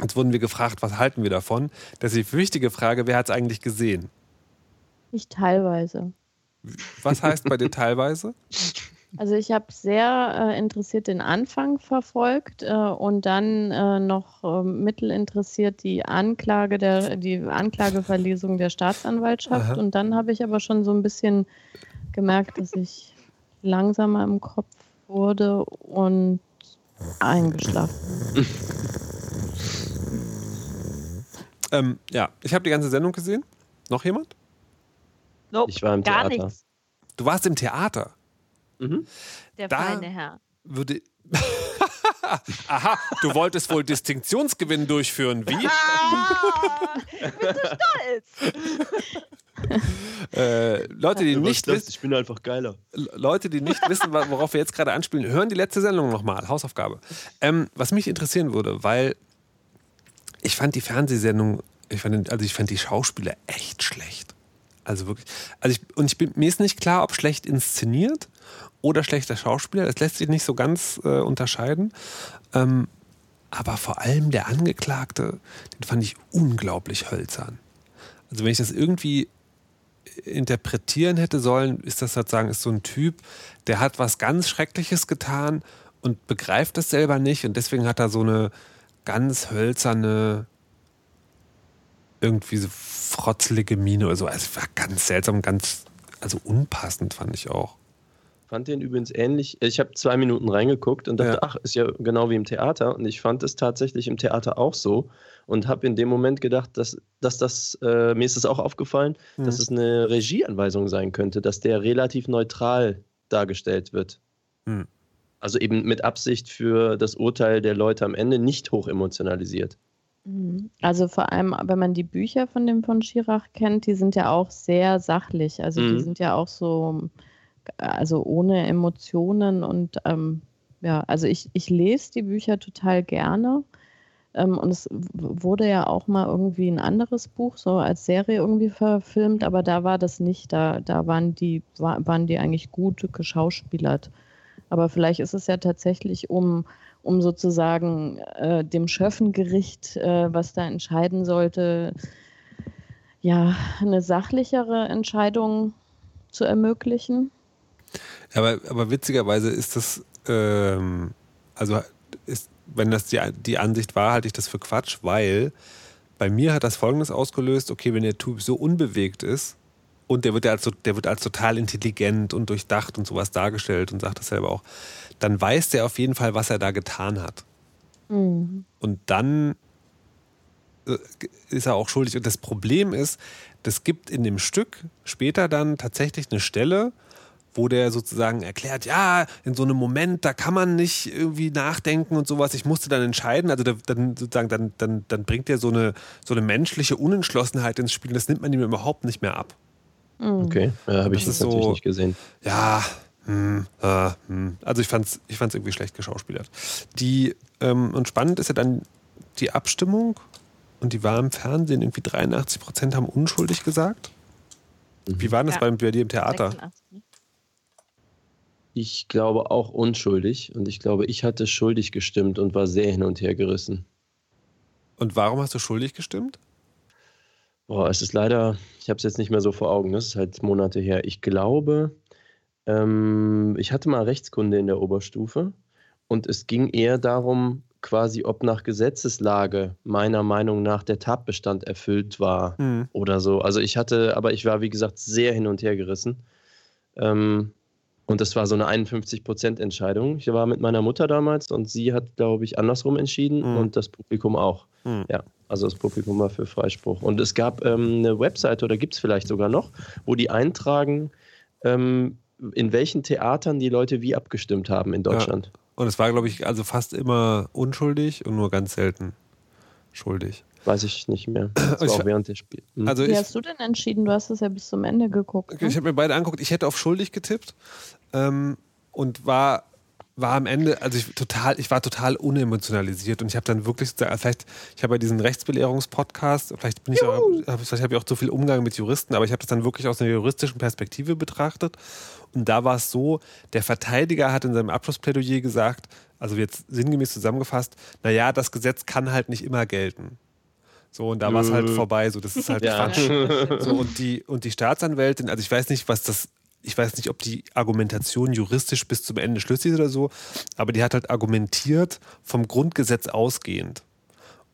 Jetzt wurden wir gefragt, was halten wir davon? Das ist die wichtige Frage, wer hat es eigentlich gesehen? Ich teilweise. Was heißt bei dir teilweise? Also ich habe sehr äh, interessiert den Anfang verfolgt äh, und dann äh, noch ähm, mittelinteressiert die Anklage der die Anklageverlesung der Staatsanwaltschaft Aha. und dann habe ich aber schon so ein bisschen gemerkt, dass ich langsamer im Kopf wurde und eingeschlafen. ähm, ja, ich habe die ganze Sendung gesehen. Noch jemand? Nope, ich war im gar Theater. Nichts. Du warst im Theater? Mhm. Der da feine Herr. Würde. Aha, du wolltest wohl Distinktionsgewinn durchführen. Wie? Ah, ich bin so stolz. äh, Leute, die nicht wissen. Ich bin einfach geiler. Leute, die nicht wissen, worauf wir jetzt gerade anspielen, hören die letzte Sendung nochmal. Hausaufgabe. Ähm, was mich interessieren würde, weil ich fand die Fernsehsendung, ich fand, also ich fand die Schauspieler echt schlecht. Also wirklich. Also ich, und ich bin, mir ist nicht klar, ob schlecht inszeniert oder schlechter Schauspieler. Das lässt sich nicht so ganz äh, unterscheiden. Ähm, aber vor allem der Angeklagte, den fand ich unglaublich hölzern. Also wenn ich das irgendwie interpretieren hätte sollen, ist das sozusagen ist so ein Typ, der hat was ganz Schreckliches getan und begreift das selber nicht und deswegen hat er so eine ganz hölzerne irgendwie so frotzelige Miene oder so. Also es war ganz seltsam, ganz, also unpassend fand ich auch. Fand den übrigens ähnlich. Ich habe zwei Minuten reingeguckt und dachte, ja. ach, ist ja genau wie im Theater. Und ich fand es tatsächlich im Theater auch so und habe in dem Moment gedacht, dass, dass das, äh, mir ist es auch aufgefallen, mhm. dass es eine Regieanweisung sein könnte, dass der relativ neutral dargestellt wird. Mhm. Also eben mit Absicht für das Urteil der Leute am Ende nicht hoch emotionalisiert. Mhm. Also vor allem, wenn man die Bücher von dem von Schirach kennt, die sind ja auch sehr sachlich. Also mhm. die sind ja auch so, also ohne Emotionen und ähm, ja, also ich, ich lese die Bücher total gerne. Ähm, und es wurde ja auch mal irgendwie ein anderes Buch, so als Serie irgendwie verfilmt, aber da war das nicht. Da, da waren die, war, waren die eigentlich gut geschauspielert. Aber vielleicht ist es ja tatsächlich um um sozusagen äh, dem Schöffengericht, äh, was da entscheiden sollte, ja, eine sachlichere Entscheidung zu ermöglichen. Aber, aber witzigerweise ist das, ähm, also ist, wenn das die, die Ansicht war, halte ich das für Quatsch, weil bei mir hat das Folgendes ausgelöst, okay, wenn der Typ so unbewegt ist, und der wird ja als, der wird als total intelligent und durchdacht und sowas dargestellt und sagt das selber auch dann weiß der auf jeden Fall, was er da getan hat. Mhm. Und dann äh, ist er auch schuldig. Und das Problem ist, das gibt in dem Stück später dann tatsächlich eine Stelle, wo der sozusagen erklärt, ja, in so einem Moment, da kann man nicht irgendwie nachdenken und sowas. Ich musste dann entscheiden. Also dann sozusagen, dann, dann, dann bringt er so eine, so eine menschliche Unentschlossenheit ins Spiel. Das nimmt man ihm überhaupt nicht mehr ab. Mhm. Okay, ja, habe ich das, das natürlich so, nicht gesehen. Ja, hm, äh, hm. Also ich fand's, ich fand's irgendwie schlecht geschauspielert. Die, ähm, und spannend ist ja dann die Abstimmung und die war im Fernsehen, irgendwie 83 Prozent haben unschuldig gesagt. Mhm. Wie war das ja. bei, bei dir im Theater? 86. Ne? Ich glaube auch unschuldig und ich glaube, ich hatte schuldig gestimmt und war sehr hin und her gerissen. Und warum hast du schuldig gestimmt? Boah, es ist leider, ich habe es jetzt nicht mehr so vor Augen, das ist halt Monate her. Ich glaube, ähm, ich hatte mal Rechtskunde in der Oberstufe und es ging eher darum, quasi, ob nach Gesetzeslage meiner Meinung nach der Tatbestand erfüllt war Mhm. oder so. Also ich hatte, aber ich war, wie gesagt, sehr hin und her gerissen. Ähm, und das war so eine 51%-Entscheidung. Ich war mit meiner Mutter damals und sie hat, glaube ich, andersrum entschieden Mhm. und das Publikum auch. Mhm. Ja, also das Publikum war für Freispruch. Und es gab ähm, eine Webseite oder gibt es vielleicht sogar noch, wo die eintragen, ähm, in welchen Theatern die Leute wie abgestimmt haben in Deutschland. Und es war, glaube ich, also fast immer unschuldig und nur ganz selten schuldig. Weiß ich nicht mehr. Das Ich auch während des Spiels. Hm. Also Wie ich, hast du denn entschieden? Du hast es ja bis zum Ende geguckt. Okay, Ich Ne? habe mir beide angeguckt. Ich hätte auf schuldig getippt ähm, und war, war am Ende, also ich total, ich war total unemotionalisiert und ich habe dann wirklich, vielleicht, ich habe ja diesen Rechtsbelehrungspodcast, vielleicht bin ich auch, vielleicht habe ich auch zu viel Umgang mit Juristen, aber ich habe das dann wirklich aus einer juristischen Perspektive betrachtet und da war es so, der Verteidiger hat in seinem Abschlussplädoyer gesagt, also jetzt sinngemäß zusammengefasst, naja, das Gesetz kann halt nicht immer gelten. So, und da war es halt vorbei. So, das ist halt Ja. Quatsch. So, und, die, und die Staatsanwältin, also ich weiß nicht, was das, ich weiß nicht, ob die Argumentation juristisch bis zum Ende schlüssig ist oder so, aber die hat halt argumentiert vom Grundgesetz ausgehend.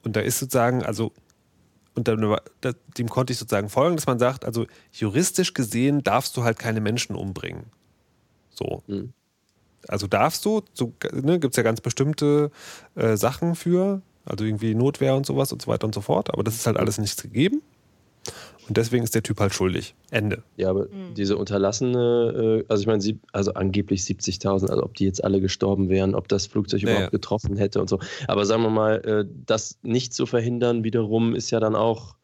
Und da ist sozusagen, also, und dann, dem konnte ich sozusagen folgen, dass man sagt, also juristisch gesehen darfst du halt keine Menschen umbringen. So. Mhm. Also darfst du, so, ne, gibt es ja ganz bestimmte äh, Sachen für, also irgendwie Notwehr und sowas und so weiter und so fort, aber das ist halt alles nichts gegeben. Und deswegen ist der Typ halt schuldig. Ende. Ja, aber diese unterlassene, äh, also ich meine, also angeblich 70.000, also ob die jetzt alle gestorben wären, ob das Flugzeug Naja. überhaupt getroffen hätte und so. Aber sagen wir mal, äh, das nicht zu verhindern wiederum ist ja dann auch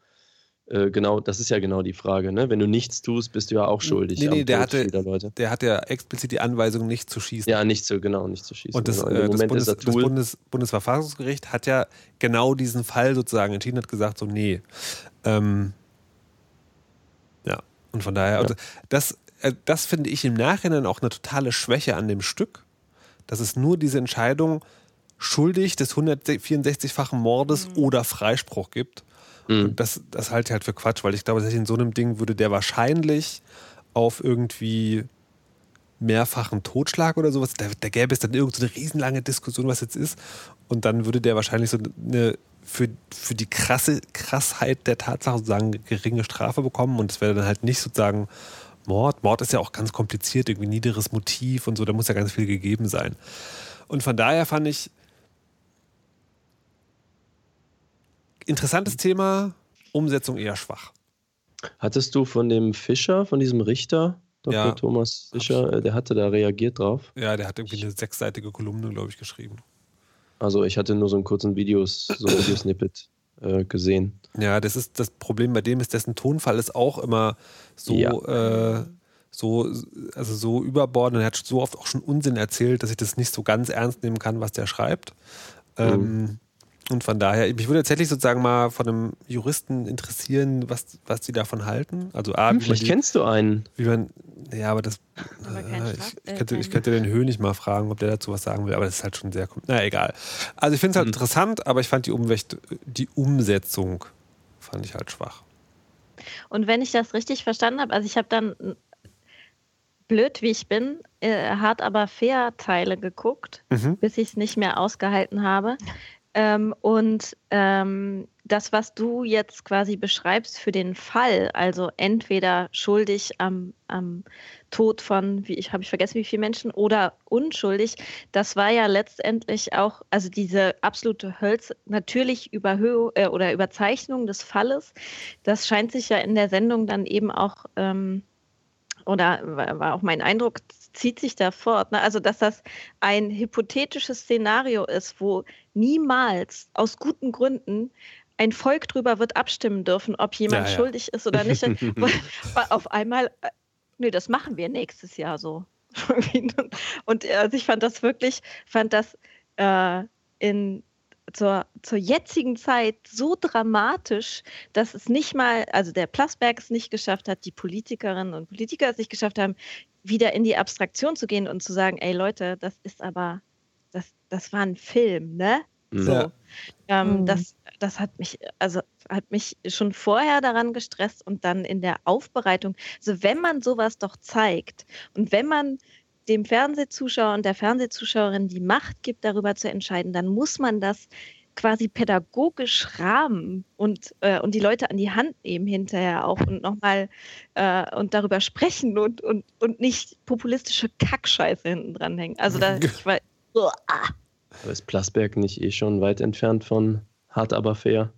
äh, genau, das ist ja genau die Frage, ne? Wenn du nichts tust, bist du ja auch schuldig. Nee, nee, der hatte-. Der hat ja explizit die Anweisung, nicht zu schießen. Ja, nicht zu, genau, nicht zu schießen. Und das, genau. Äh, das, Bundes, ist das Tool. Bundes, Bundesverfassungsgericht hat ja genau diesen Fall sozusagen entschieden, hat gesagt, so, nee. Ähm, und von daher, Ja. das, äh, das finde ich im Nachhinein auch eine totale Schwäche an dem Stück, dass es nur diese Entscheidung schuldig des 164-fachen Mordes oder Freispruch gibt. Mhm. Und das, das halte ich halt für Quatsch, weil ich glaube, in so einem Ding würde der wahrscheinlich auf irgendwie mehrfachen Totschlag oder sowas, da, da gäbe es dann irgendeine so eine riesenlange Diskussion, was jetzt ist. Und dann würde der wahrscheinlich so eine für, für die krasse Krassheit der Tatsache sozusagen geringe Strafe bekommen. Und es wäre dann halt nicht sozusagen Mord. Mord ist ja auch ganz kompliziert, irgendwie niederes Motiv und so, da muss ja ganz viel gegeben sein. Und von daher fand ich interessantes Thema, Umsetzung eher schwach. Hattest du von dem Fischer, von diesem Richter, Dr. Ja, Thomas Fischer, äh, der hatte da reagiert drauf? Ja, der hat irgendwie eine sechsseitige Kolumne, glaube ich, geschrieben. Also ich hatte nur so einen kurzen Videos, so ein Videosnippet äh, gesehen. Ja, das ist das Problem bei dem ist, dessen Tonfall ist auch immer so, äh, so, also so überbordend. Er hat so oft auch schon Unsinn erzählt, dass ich das nicht so ganz ernst nehmen kann, was der schreibt. Ähm, und von daher, mich würde tatsächlich sozusagen mal von einem Juristen interessieren, was, was die davon halten. Also A, Hm, vielleicht die, kennst du einen. wie man, ja, aber das, Aber äh, Straf- ich, äh, ich, könnte, ich könnte den Hönig mal fragen, ob der dazu was sagen will, aber das ist halt schon sehr, na egal. Also ich finde es halt Mhm. interessant, aber ich fand die, Umwächt, die Umsetzung fand ich halt schwach. Und wenn ich das richtig verstanden habe, also ich habe dann blöd wie ich bin, äh, hart aber fair Teile geguckt, Mhm. bis ich es nicht mehr ausgehalten habe. Ähm, und ähm, das, was du jetzt quasi beschreibst für den Fall, also entweder schuldig am, am Tod von, wie ich habe ich vergessen, wie viele Menschen oder unschuldig, das war ja letztendlich auch, also diese absolute Hölz, natürlich Überhöhung äh, oder Überzeichnung des Falles, das scheint sich ja in der Sendung dann eben auch ähm, oder war war auch mein Eindruck, zieht sich da fort. Ne? Also, dass das ein hypothetisches Szenario ist, wo niemals aus guten Gründen ein Volk drüber wird abstimmen dürfen, ob jemand Ja, ja. schuldig ist oder nicht. Auf einmal, äh, nee, das machen wir nächstes Jahr so. Und also ich fand das wirklich, fand das äh, in zur, zur jetzigen Zeit so dramatisch, dass es nicht mal, also der Plasberg es nicht geschafft hat, die Politikerinnen und Politiker es nicht geschafft haben, wieder in die Abstraktion zu gehen und zu sagen, ey Leute, das ist aber, das, das war ein Film, ne? So. Ja. Ähm, Mhm. das, das hat mich, also hat mich schon vorher daran gestresst und dann in der Aufbereitung. Also wenn man sowas doch zeigt und wenn man dem Fernsehzuschauer und der Fernsehzuschauerin die Macht gibt, darüber zu entscheiden, dann muss man das quasi pädagogisch rahmen und, äh, und die Leute an die Hand nehmen hinterher auch und nochmal äh, und darüber sprechen und, und, und nicht populistische Kackscheiße hinten dranhängen. Also da, ich war, uh, Aber ist Plasberg nicht eh schon weit entfernt von hart aber fair?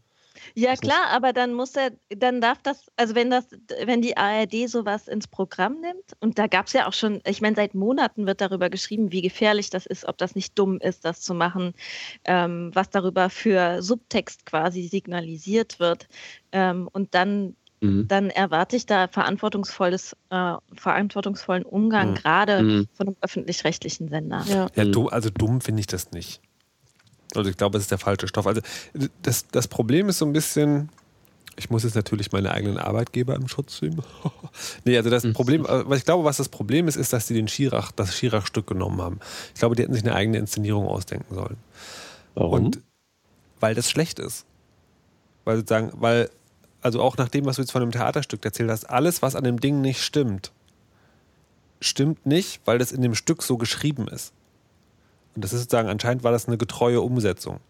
Ja klar, aber dann muss er, dann darf das, also wenn das, wenn die ARD sowas ins Programm nimmt, und da gab es ja auch schon, ich meine, seit Monaten wird darüber geschrieben, wie gefährlich das ist, ob das nicht dumm ist, das zu machen, ähm, was darüber für Subtext quasi signalisiert wird. Ähm, und dann Mhm. dann erwarte ich da verantwortungsvolles, äh, verantwortungsvollen Umgang, mhm. gerade mhm. von einem öffentlich-rechtlichen Sender. Ja, ja du, also dumm finde ich das nicht. Also ich glaube, es ist der falsche Stoff. Also das, das Problem ist so ein bisschen, ich muss jetzt natürlich meine eigenen Arbeitgeber im Schutz nehmen. nee, also das mhm. Problem, äh, was ich glaube, was das Problem ist, ist, dass sie den Schirach, das Schirach-Stück genommen haben. Ich glaube, die hätten sich eine eigene Inszenierung ausdenken sollen. Warum? Und weil das schlecht ist. Weil sozusagen, weil, also auch nach dem, was du jetzt von einem Theaterstück erzählt hast, alles, was an dem Ding nicht stimmt, stimmt nicht, weil das in dem Stück so geschrieben ist. Und das ist sozusagen, anscheinend war das eine getreue Umsetzung.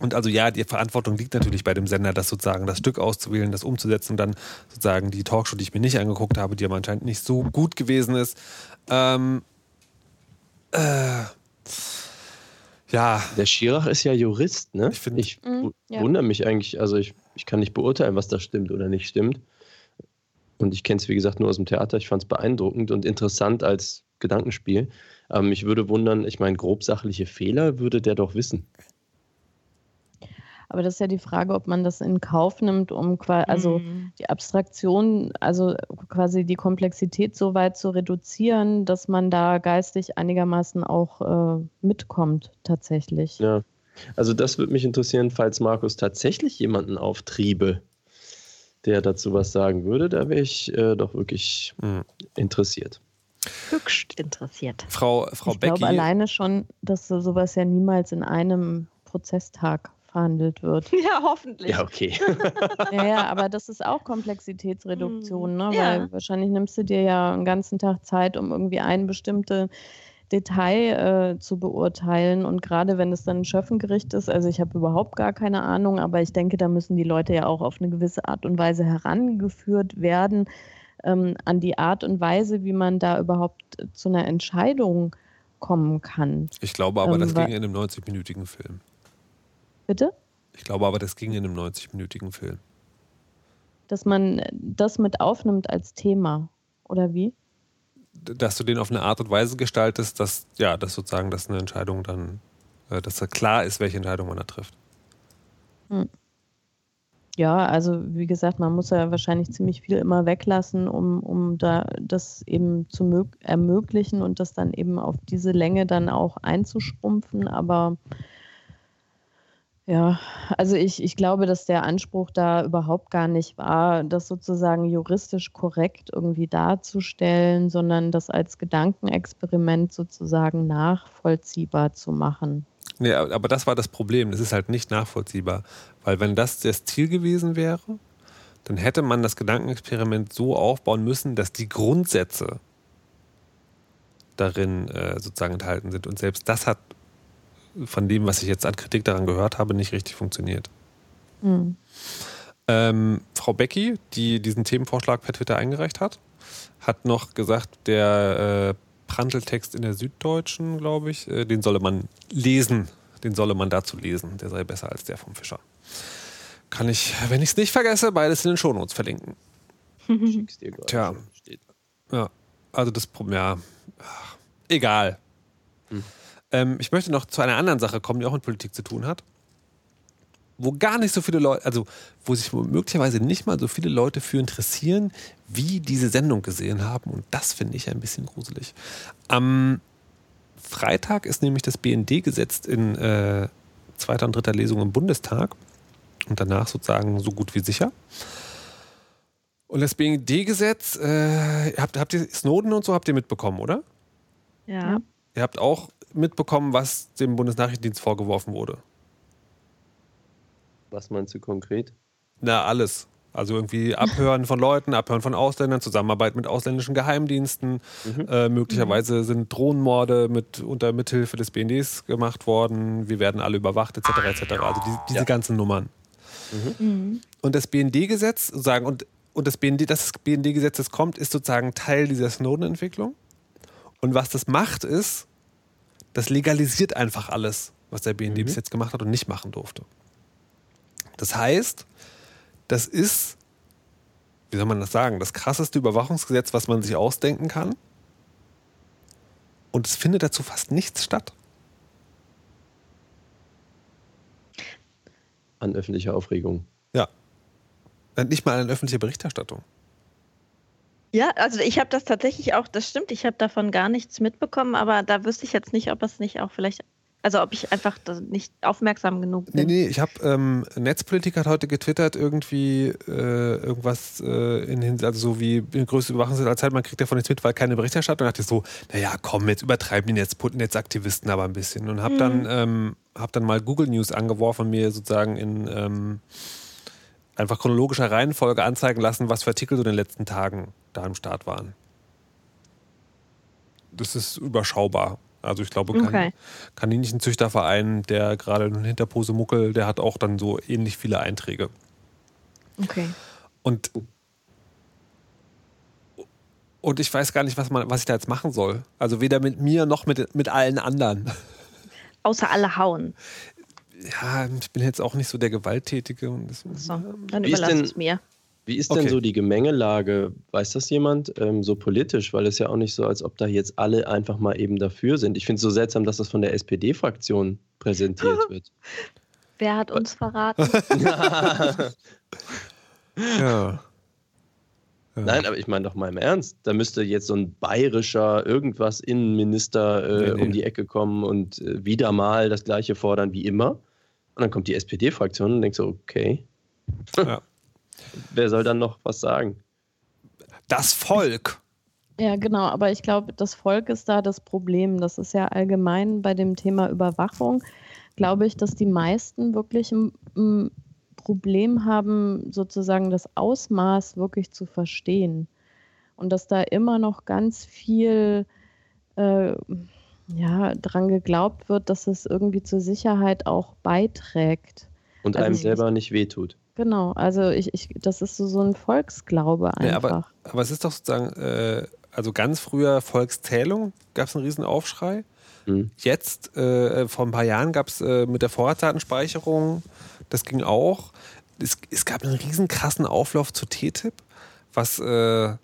Und also ja, die Verantwortung liegt natürlich bei dem Sender, das sozusagen das Stück auszuwählen, das umzusetzen und dann sozusagen die Talkshow, die ich mir nicht angeguckt habe, die aber anscheinend nicht so gut gewesen ist. Ähm, äh, ja. Der Schirach ist ja Jurist, ne? Ich, find, ich mhm, ja. wundere mich eigentlich, also ich, ich kann nicht beurteilen, was da stimmt oder nicht stimmt. Und ich kenne es, wie gesagt, nur aus dem Theater. Ich fand es beeindruckend und interessant als Gedankenspiel. Ähm, mich würde wundern, ich meine, grobsachliche Fehler würde der doch wissen. Aber das ist ja die Frage, ob man das in Kauf nimmt, um quasi, also mhm. die Abstraktion, also quasi die Komplexität so weit zu reduzieren, dass man da geistig einigermaßen auch äh, mitkommt, tatsächlich. Ja, also das würde mich interessieren, falls Markus tatsächlich jemanden auftriebe, der dazu was sagen würde, da wäre ich äh, doch wirklich mhm. interessiert höchst interessiert. Frau, Frau ich Becky. Ich glaube alleine schon, dass sowas ja niemals in einem Prozesstag verhandelt wird. Ja, hoffentlich. Ja, okay. ja, ja, aber das ist auch Komplexitätsreduktion, ne? Ja. weil wahrscheinlich nimmst du dir ja einen ganzen Tag Zeit, um irgendwie ein bestimmtes Detail äh, zu beurteilen. Und gerade wenn es dann ein Schöffengericht ist, also ich habe überhaupt gar keine Ahnung, aber ich denke, da müssen die Leute ja auch auf eine gewisse Art und Weise herangeführt werden, ähm, an die Art und Weise, wie man da überhaupt zu einer Entscheidung kommen kann. Ich glaube aber, ähm, das ging in einem 90-minütigen Film. Bitte? Ich glaube aber, das ging in einem 90-minütigen Film. Dass man das mit aufnimmt als Thema, oder wie? Dass du den auf eine Art und Weise gestaltest, dass, ja, dass sozusagen das eine Entscheidung dann, äh, dass da klar ist, welche Entscheidung man da trifft. Hm. Ja, also wie gesagt, man muss ja wahrscheinlich ziemlich viel immer weglassen, um, um da das eben zu ermöglichen und das dann eben auf diese Länge dann auch einzuschrumpfen. Aber ja, also ich, ich glaube, dass der Anspruch da überhaupt gar nicht war, das sozusagen juristisch korrekt irgendwie darzustellen, sondern das als Gedankenexperiment sozusagen nachvollziehbar zu machen. Nee, aber das war das Problem. Das ist halt nicht nachvollziehbar. Weil wenn das das Ziel gewesen wäre, dann hätte man das Gedankenexperiment so aufbauen müssen, dass die Grundsätze darin äh, sozusagen enthalten sind. Und selbst das hat von dem, was ich jetzt an Kritik daran gehört habe, nicht richtig funktioniert. Mhm. Ähm, Frau Becky, die diesen Themenvorschlag per Twitter eingereicht hat, hat noch gesagt, der äh, Prantl-Text in der Süddeutschen, glaube ich, äh, den solle man lesen. Den solle man dazu lesen. Der sei besser als der vom Fischer. Kann ich, wenn ich es nicht vergesse, beides in den Shownotes verlinken. Dir. Tja. Ja, also das Problem, ja. Egal. Hm. Ähm, ich möchte noch zu einer anderen Sache kommen, die auch mit Politik zu tun hat wo gar nicht so viele Leute, also wo sich möglicherweise nicht mal so viele Leute für interessieren, wie diese Sendung gesehen haben. Und das finde ich ein bisschen gruselig. Am Freitag ist nämlich das BND gesetzt in äh, zweiter und dritter Lesung im Bundestag und danach sozusagen so gut wie sicher. Und das BND-Gesetz, äh, habt, habt ihr Snowden und so habt ihr mitbekommen, oder? Ja. Ihr habt auch mitbekommen, was dem Bundesnachrichtendienst vorgeworfen wurde. Was meinst du konkret? Na, alles. Also irgendwie Abhören von Leuten, Abhören von Ausländern, Zusammenarbeit mit ausländischen Geheimdiensten. Mhm. Äh, möglicherweise sind Drohnenmorde mit, unter Mithilfe des BNDs gemacht worden. Wir werden alle überwacht, etc. etc. Also die, diese Ja. ganzen Nummern. Und das BND-Gesetz, sozusagen, und, und das BND, das BND-Gesetz, das kommt, ist sozusagen Teil dieser Snowden-Entwicklung. Und was das macht, ist, das legalisiert einfach alles, was der BND bis jetzt gemacht hat und nicht machen durfte. Das heißt, das ist, wie soll man das sagen, das krasseste Überwachungsgesetz, was man sich ausdenken kann. Und es findet dazu fast nichts statt. An öffentlicher Aufregung. Ja. Äh, Nicht mal eine öffentliche Berichterstattung. Ja, also ich habe das tatsächlich auch, das stimmt, ich habe davon gar nichts mitbekommen, aber da wüsste ich jetzt nicht, ob es nicht auch vielleicht, also ob ich einfach nicht aufmerksam genug Nee, bin. nee, ich habe, ähm, Netzpolitik hat heute getwittert, irgendwie äh, irgendwas äh, in Hinsicht, also so wie größte Überwachung aller Zeit, man kriegt davon nichts mit, weil keine Berichterstattung. Da dachte ich so, naja, komm, jetzt übertreiben die Netz Netzaktivisten aber ein bisschen. Und habe dann, ähm, hab dann mal Google News angeworfen und mir sozusagen in ähm, einfach chronologischer Reihenfolge anzeigen lassen, was für Artikel so in den letzten Tagen da im Start waren. Das ist überschaubar. Also ich glaube, kann, Okay. Kaninchenzüchterverein, der gerade in Hinterpose muckel, der hat auch dann so ähnlich viele Einträge. Okay. Und, und ich weiß gar nicht, was, man, was ich da jetzt machen soll. Also weder mit mir noch mit, mit allen anderen. Außer alle hauen. Ja, ich bin jetzt auch nicht so der Gewalttätige. Und das, So, dann überlass es mir. Wie ist Okay. denn so die Gemengelage? Weiß das jemand? Ähm, so politisch, weil es ja auch nicht so, als ob da jetzt alle einfach mal eben dafür sind. Ich finde es so seltsam, dass das von der SPD-Fraktion präsentiert wird. Wer hat uns verraten? ja. Ja. Nein, aber ich meine doch mal im Ernst. Da müsste jetzt so ein bayerischer irgendwas Innenminister äh, Nee, nee. um die Ecke kommen und äh, wieder mal das Gleiche fordern wie immer. Und dann kommt die SPD-Fraktion und denkt so, okay, Ja. Wer soll dann noch was sagen? Das Volk. Ja, genau, aber ich glaube, das Volk ist da das Problem. Das ist ja allgemein bei dem Thema Überwachung, glaube ich, dass die meisten wirklich ein, ein Problem haben, sozusagen das Ausmaß wirklich zu verstehen. Und dass da immer noch ganz viel äh, ja, dran geglaubt wird, dass es irgendwie zur Sicherheit auch beiträgt. Und Also einem selber nicht wehtut. Genau, also ich, ich, das ist so, so ein Volksglaube einfach. aber, aber es ist doch sozusagen, äh, also ganz früher Volkszählung, gab es einen riesen Aufschrei. Hm. Jetzt, äh, vor ein paar Jahren gab es äh, mit der Vorratsdatenspeicherung, das ging auch. Es, es gab einen riesen krassen Auflauf zu TTIP, was, äh,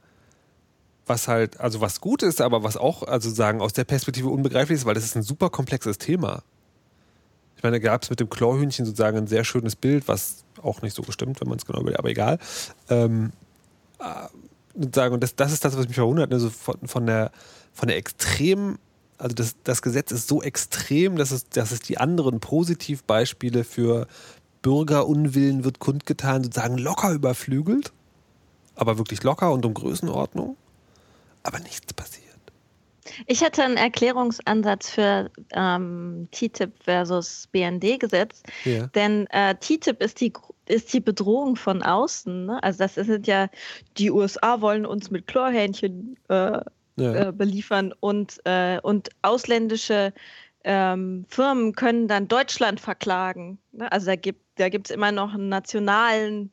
was halt, also was gut ist, aber was auch, also sagen, aus der Perspektive unbegreiflich ist, weil das ist ein super komplexes Thema. Ich meine, da gab es mit dem Chlorhühnchen sozusagen ein sehr schönes Bild, was auch nicht so gestimmt, wenn man es genau will, aber egal. Ähm, äh, sozusagen, und das, das ist das, was mich verwundert, also von, von der, von der extremen also das, das Gesetz ist so extrem, dass es, dass es die anderen Positivbeispiele für Bürgerunwillen wird kundgetan, sozusagen locker überflügelt, aber wirklich locker und um Größenordnung, aber nichts passiert. Ich hätte einen Erklärungsansatz für ähm, TTIP versus BND-Gesetz, Ja. denn äh, TTIP ist die, ist die Bedrohung von außen. Ne? Also das sind ja, die USA wollen uns mit Chlorhähnchen äh, Ja. äh, beliefern und, äh, und ausländische ähm, Firmen können dann Deutschland verklagen. Ne? Also da gibt da gibt's immer noch einen nationalen,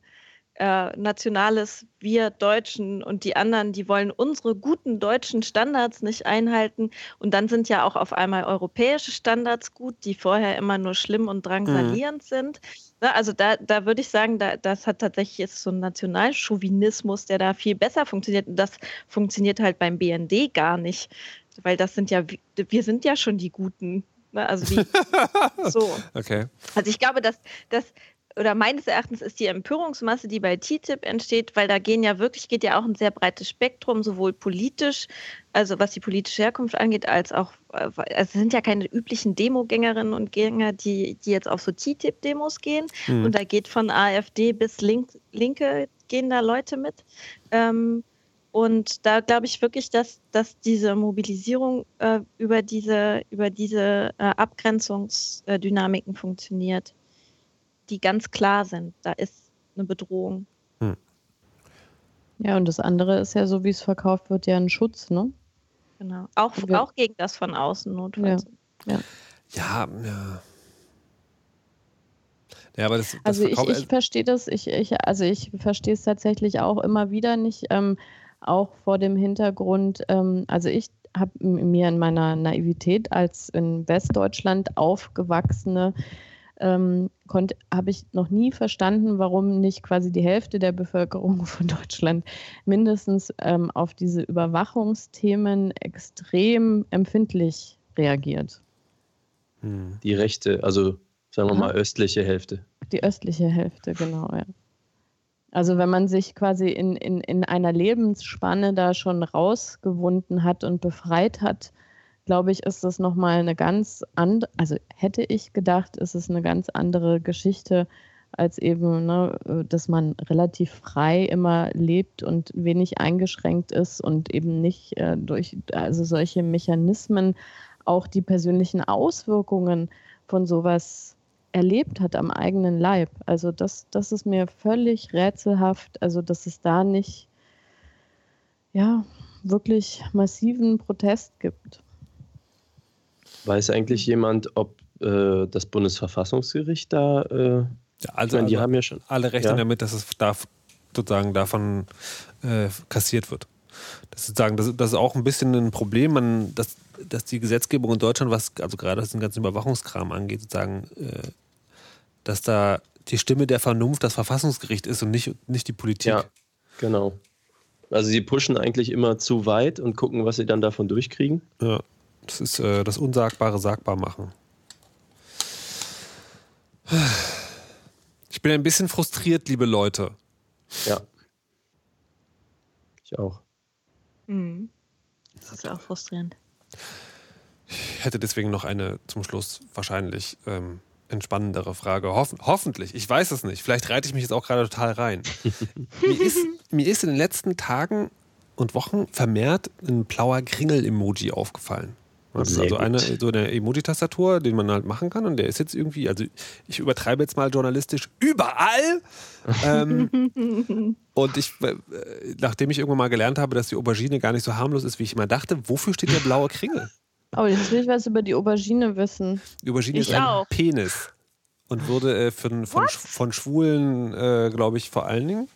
äh, nationales Wir Deutschen und die anderen, die wollen unsere guten deutschen Standards nicht einhalten. Und dann sind ja auch auf einmal europäische Standards gut, die vorher immer nur schlimm und drangsalierend sind. Ne? Also da, da würde ich sagen, da, das hat tatsächlich ist so ein Nationalchauvinismus, der da viel besser funktioniert. Und das funktioniert halt beim BND gar nicht. Weil das sind ja, wir sind ja schon die Guten. Ne? Also wie, so. Okay. Also ich glaube, dass das oder meines Erachtens ist die Empörungsmasse, die bei TTIP entsteht, weil da gehen ja wirklich, geht ja auch ein sehr breites Spektrum, sowohl politisch, also was die politische Herkunft angeht, als auch, äh, es sind ja keine üblichen Demogängerinnen und Gänger, die, die jetzt auf so TTIP-Demos gehen. Hm. Und da geht von AfD bis Link, Linke gehen da Leute mit. Ähm, und da glaube ich wirklich, dass, dass diese Mobilisierung äh, über diese, über diese äh, Abgrenzungsdynamiken funktioniert, die ganz klar sind. Da ist eine Bedrohung. Ja, und das andere ist ja, so wie es verkauft wird, ja ein Schutz, ne? Genau. Auch, Ja. auch gegen das von außen notfalls. Ja. Ja, ja. Ja, aber das, das Also ich, ich verstehe das, ich, ich, also ich verstehe es tatsächlich auch immer wieder nicht, ähm, auch vor dem Hintergrund, ähm, also ich habe mir in meiner Naivität als in Westdeutschland aufgewachsene, ähm, habe ich noch nie verstanden, warum nicht quasi die Hälfte der Bevölkerung von Deutschland mindestens ähm, auf diese Überwachungsthemen extrem empfindlich reagiert. Hm. Die rechte, also sagen wir Aha. mal östliche Hälfte. Die östliche Hälfte, genau, ja. Also wenn man sich quasi in, in, in einer Lebensspanne da schon rausgewunden hat und befreit hat, glaube ich, ist das nochmal eine ganz andere, also hätte ich gedacht, ist es eine ganz andere Geschichte, als eben, ne, dass man relativ frei immer lebt und wenig eingeschränkt ist und eben nicht äh, durch also solche Mechanismen auch die persönlichen Auswirkungen von sowas erlebt hat am eigenen Leib. Also das, das ist mir völlig rätselhaft, also dass es da nicht ja wirklich massiven Protest gibt. Weiß eigentlich jemand, ob äh, das Bundesverfassungsgericht da, äh, Ja, ich also, meine, die also haben ja schon, alle rechnen Ja. damit, dass es darf, sozusagen davon äh, kassiert wird. Das ist, sozusagen, das, das ist auch ein bisschen ein Problem, man, dass, dass die Gesetzgebung in Deutschland, was also gerade was den ganzen Überwachungskram angeht, sozusagen, äh, dass da die Stimme der Vernunft das Verfassungsgericht ist und nicht, nicht die Politik. Ja. genau. Also sie pushen eigentlich immer zu weit und gucken, was sie dann davon durchkriegen. Ja, das ist äh, das Unsagbare sagbar machen. Ich bin ein bisschen frustriert, liebe Leute. Ja. Ich auch. Mhm. Das ist auch frustrierend. Ich hätte deswegen noch eine zum Schluss wahrscheinlich ähm, entspannendere Frage. Hoff hoffentlich. Ich weiß es nicht. Vielleicht reite ich mich jetzt auch gerade total rein. mir, ist, mir ist in den letzten Tagen und Wochen vermehrt ein blauer Kringel-Emoji aufgefallen. Das ist also gut. eine, so eine Emoji-Tastatur, den man halt machen kann. Und der ist jetzt irgendwie, also ich übertreibe jetzt mal journalistisch, überall. ähm, und ich, äh, nachdem ich irgendwann mal gelernt habe, dass die Aubergine gar nicht so harmlos ist, wie ich immer dachte, wofür steht der blaue Kringel? Aber jetzt will ich was über die Aubergine wissen. Die Aubergine Ich ist ein auch. Penis. Und wurde äh, von, von, von Schwulen, äh, glaube ich, vor allen Dingen,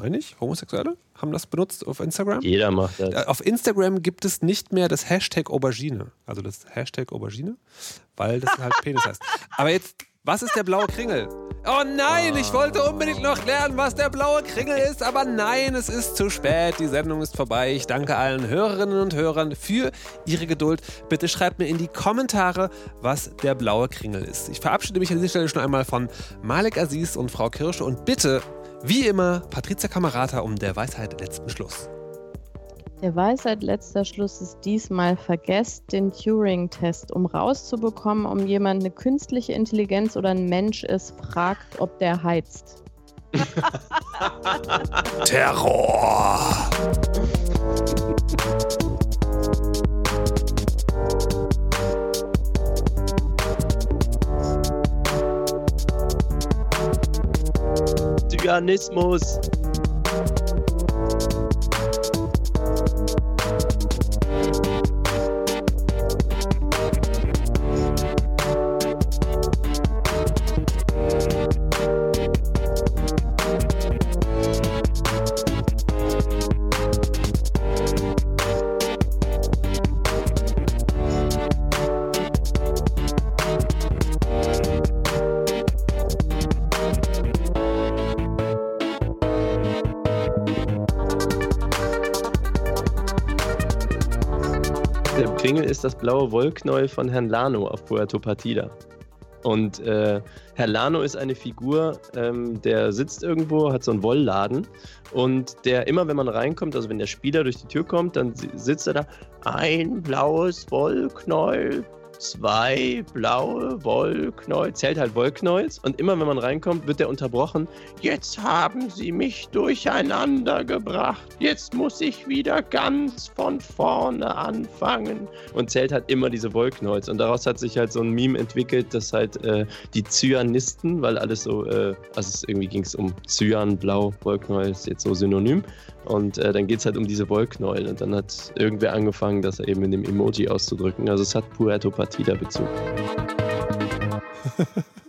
meine ich, Homosexuelle, haben das benutzt auf Instagram. Jeder macht das. Äh, Auf Instagram gibt es nicht mehr das Hashtag Aubergine. Also das Hashtag Aubergine, weil das halt Penis heißt. Aber jetzt, was ist der blaue Kringel? Oh nein, ich wollte unbedingt noch lernen, was der blaue Kringel ist, aber nein, es ist zu spät. Die Sendung ist vorbei. Ich danke allen Hörerinnen und Hörern für ihre Geduld. Bitte schreibt mir in die Kommentare, was der blaue Kringel ist. Ich verabschiede mich an dieser Stelle schon einmal von Malek Aziz und Frau Kirsche und bitte, wie immer, Patricia Kamerata um der Weisheit letzten Schluss. Der Weisheit letzter Schluss ist diesmal, vergesst den Turing-Test. Um rauszubekommen, ob jemand eine künstliche Intelligenz oder ein Mensch ist, fragt, ob der heizt. Terror! Zyganismus. Ist das blaue Wollknäuel von Herrn Lano auf Puerto Partida. Und äh, Herr Lano ist eine Figur, ähm, der sitzt irgendwo, hat so einen Wollladen und der immer, wenn man reinkommt, also wenn der Spieler durch die Tür kommt, dann si- sitzt er da, ein blaues Wollknäuel zwei blaue Wollknäuel, zählt halt Wollknäuels und immer wenn man reinkommt, wird der unterbrochen. Jetzt haben sie mich durcheinander gebracht. Jetzt muss ich wieder ganz von vorne anfangen. Und zählt halt immer diese Wollknäuels. Und daraus hat sich halt so ein Meme entwickelt, dass halt äh, die Zyanisten, weil alles so, äh, also irgendwie ging es um Cyan, Blau, Wollknäuel ist jetzt so synonym. Und äh, dann geht es halt um diese Wollknäuel. Und dann hat irgendwer angefangen, das eben in dem Emoji auszudrücken. Also es hat Puerto Partida Bezug.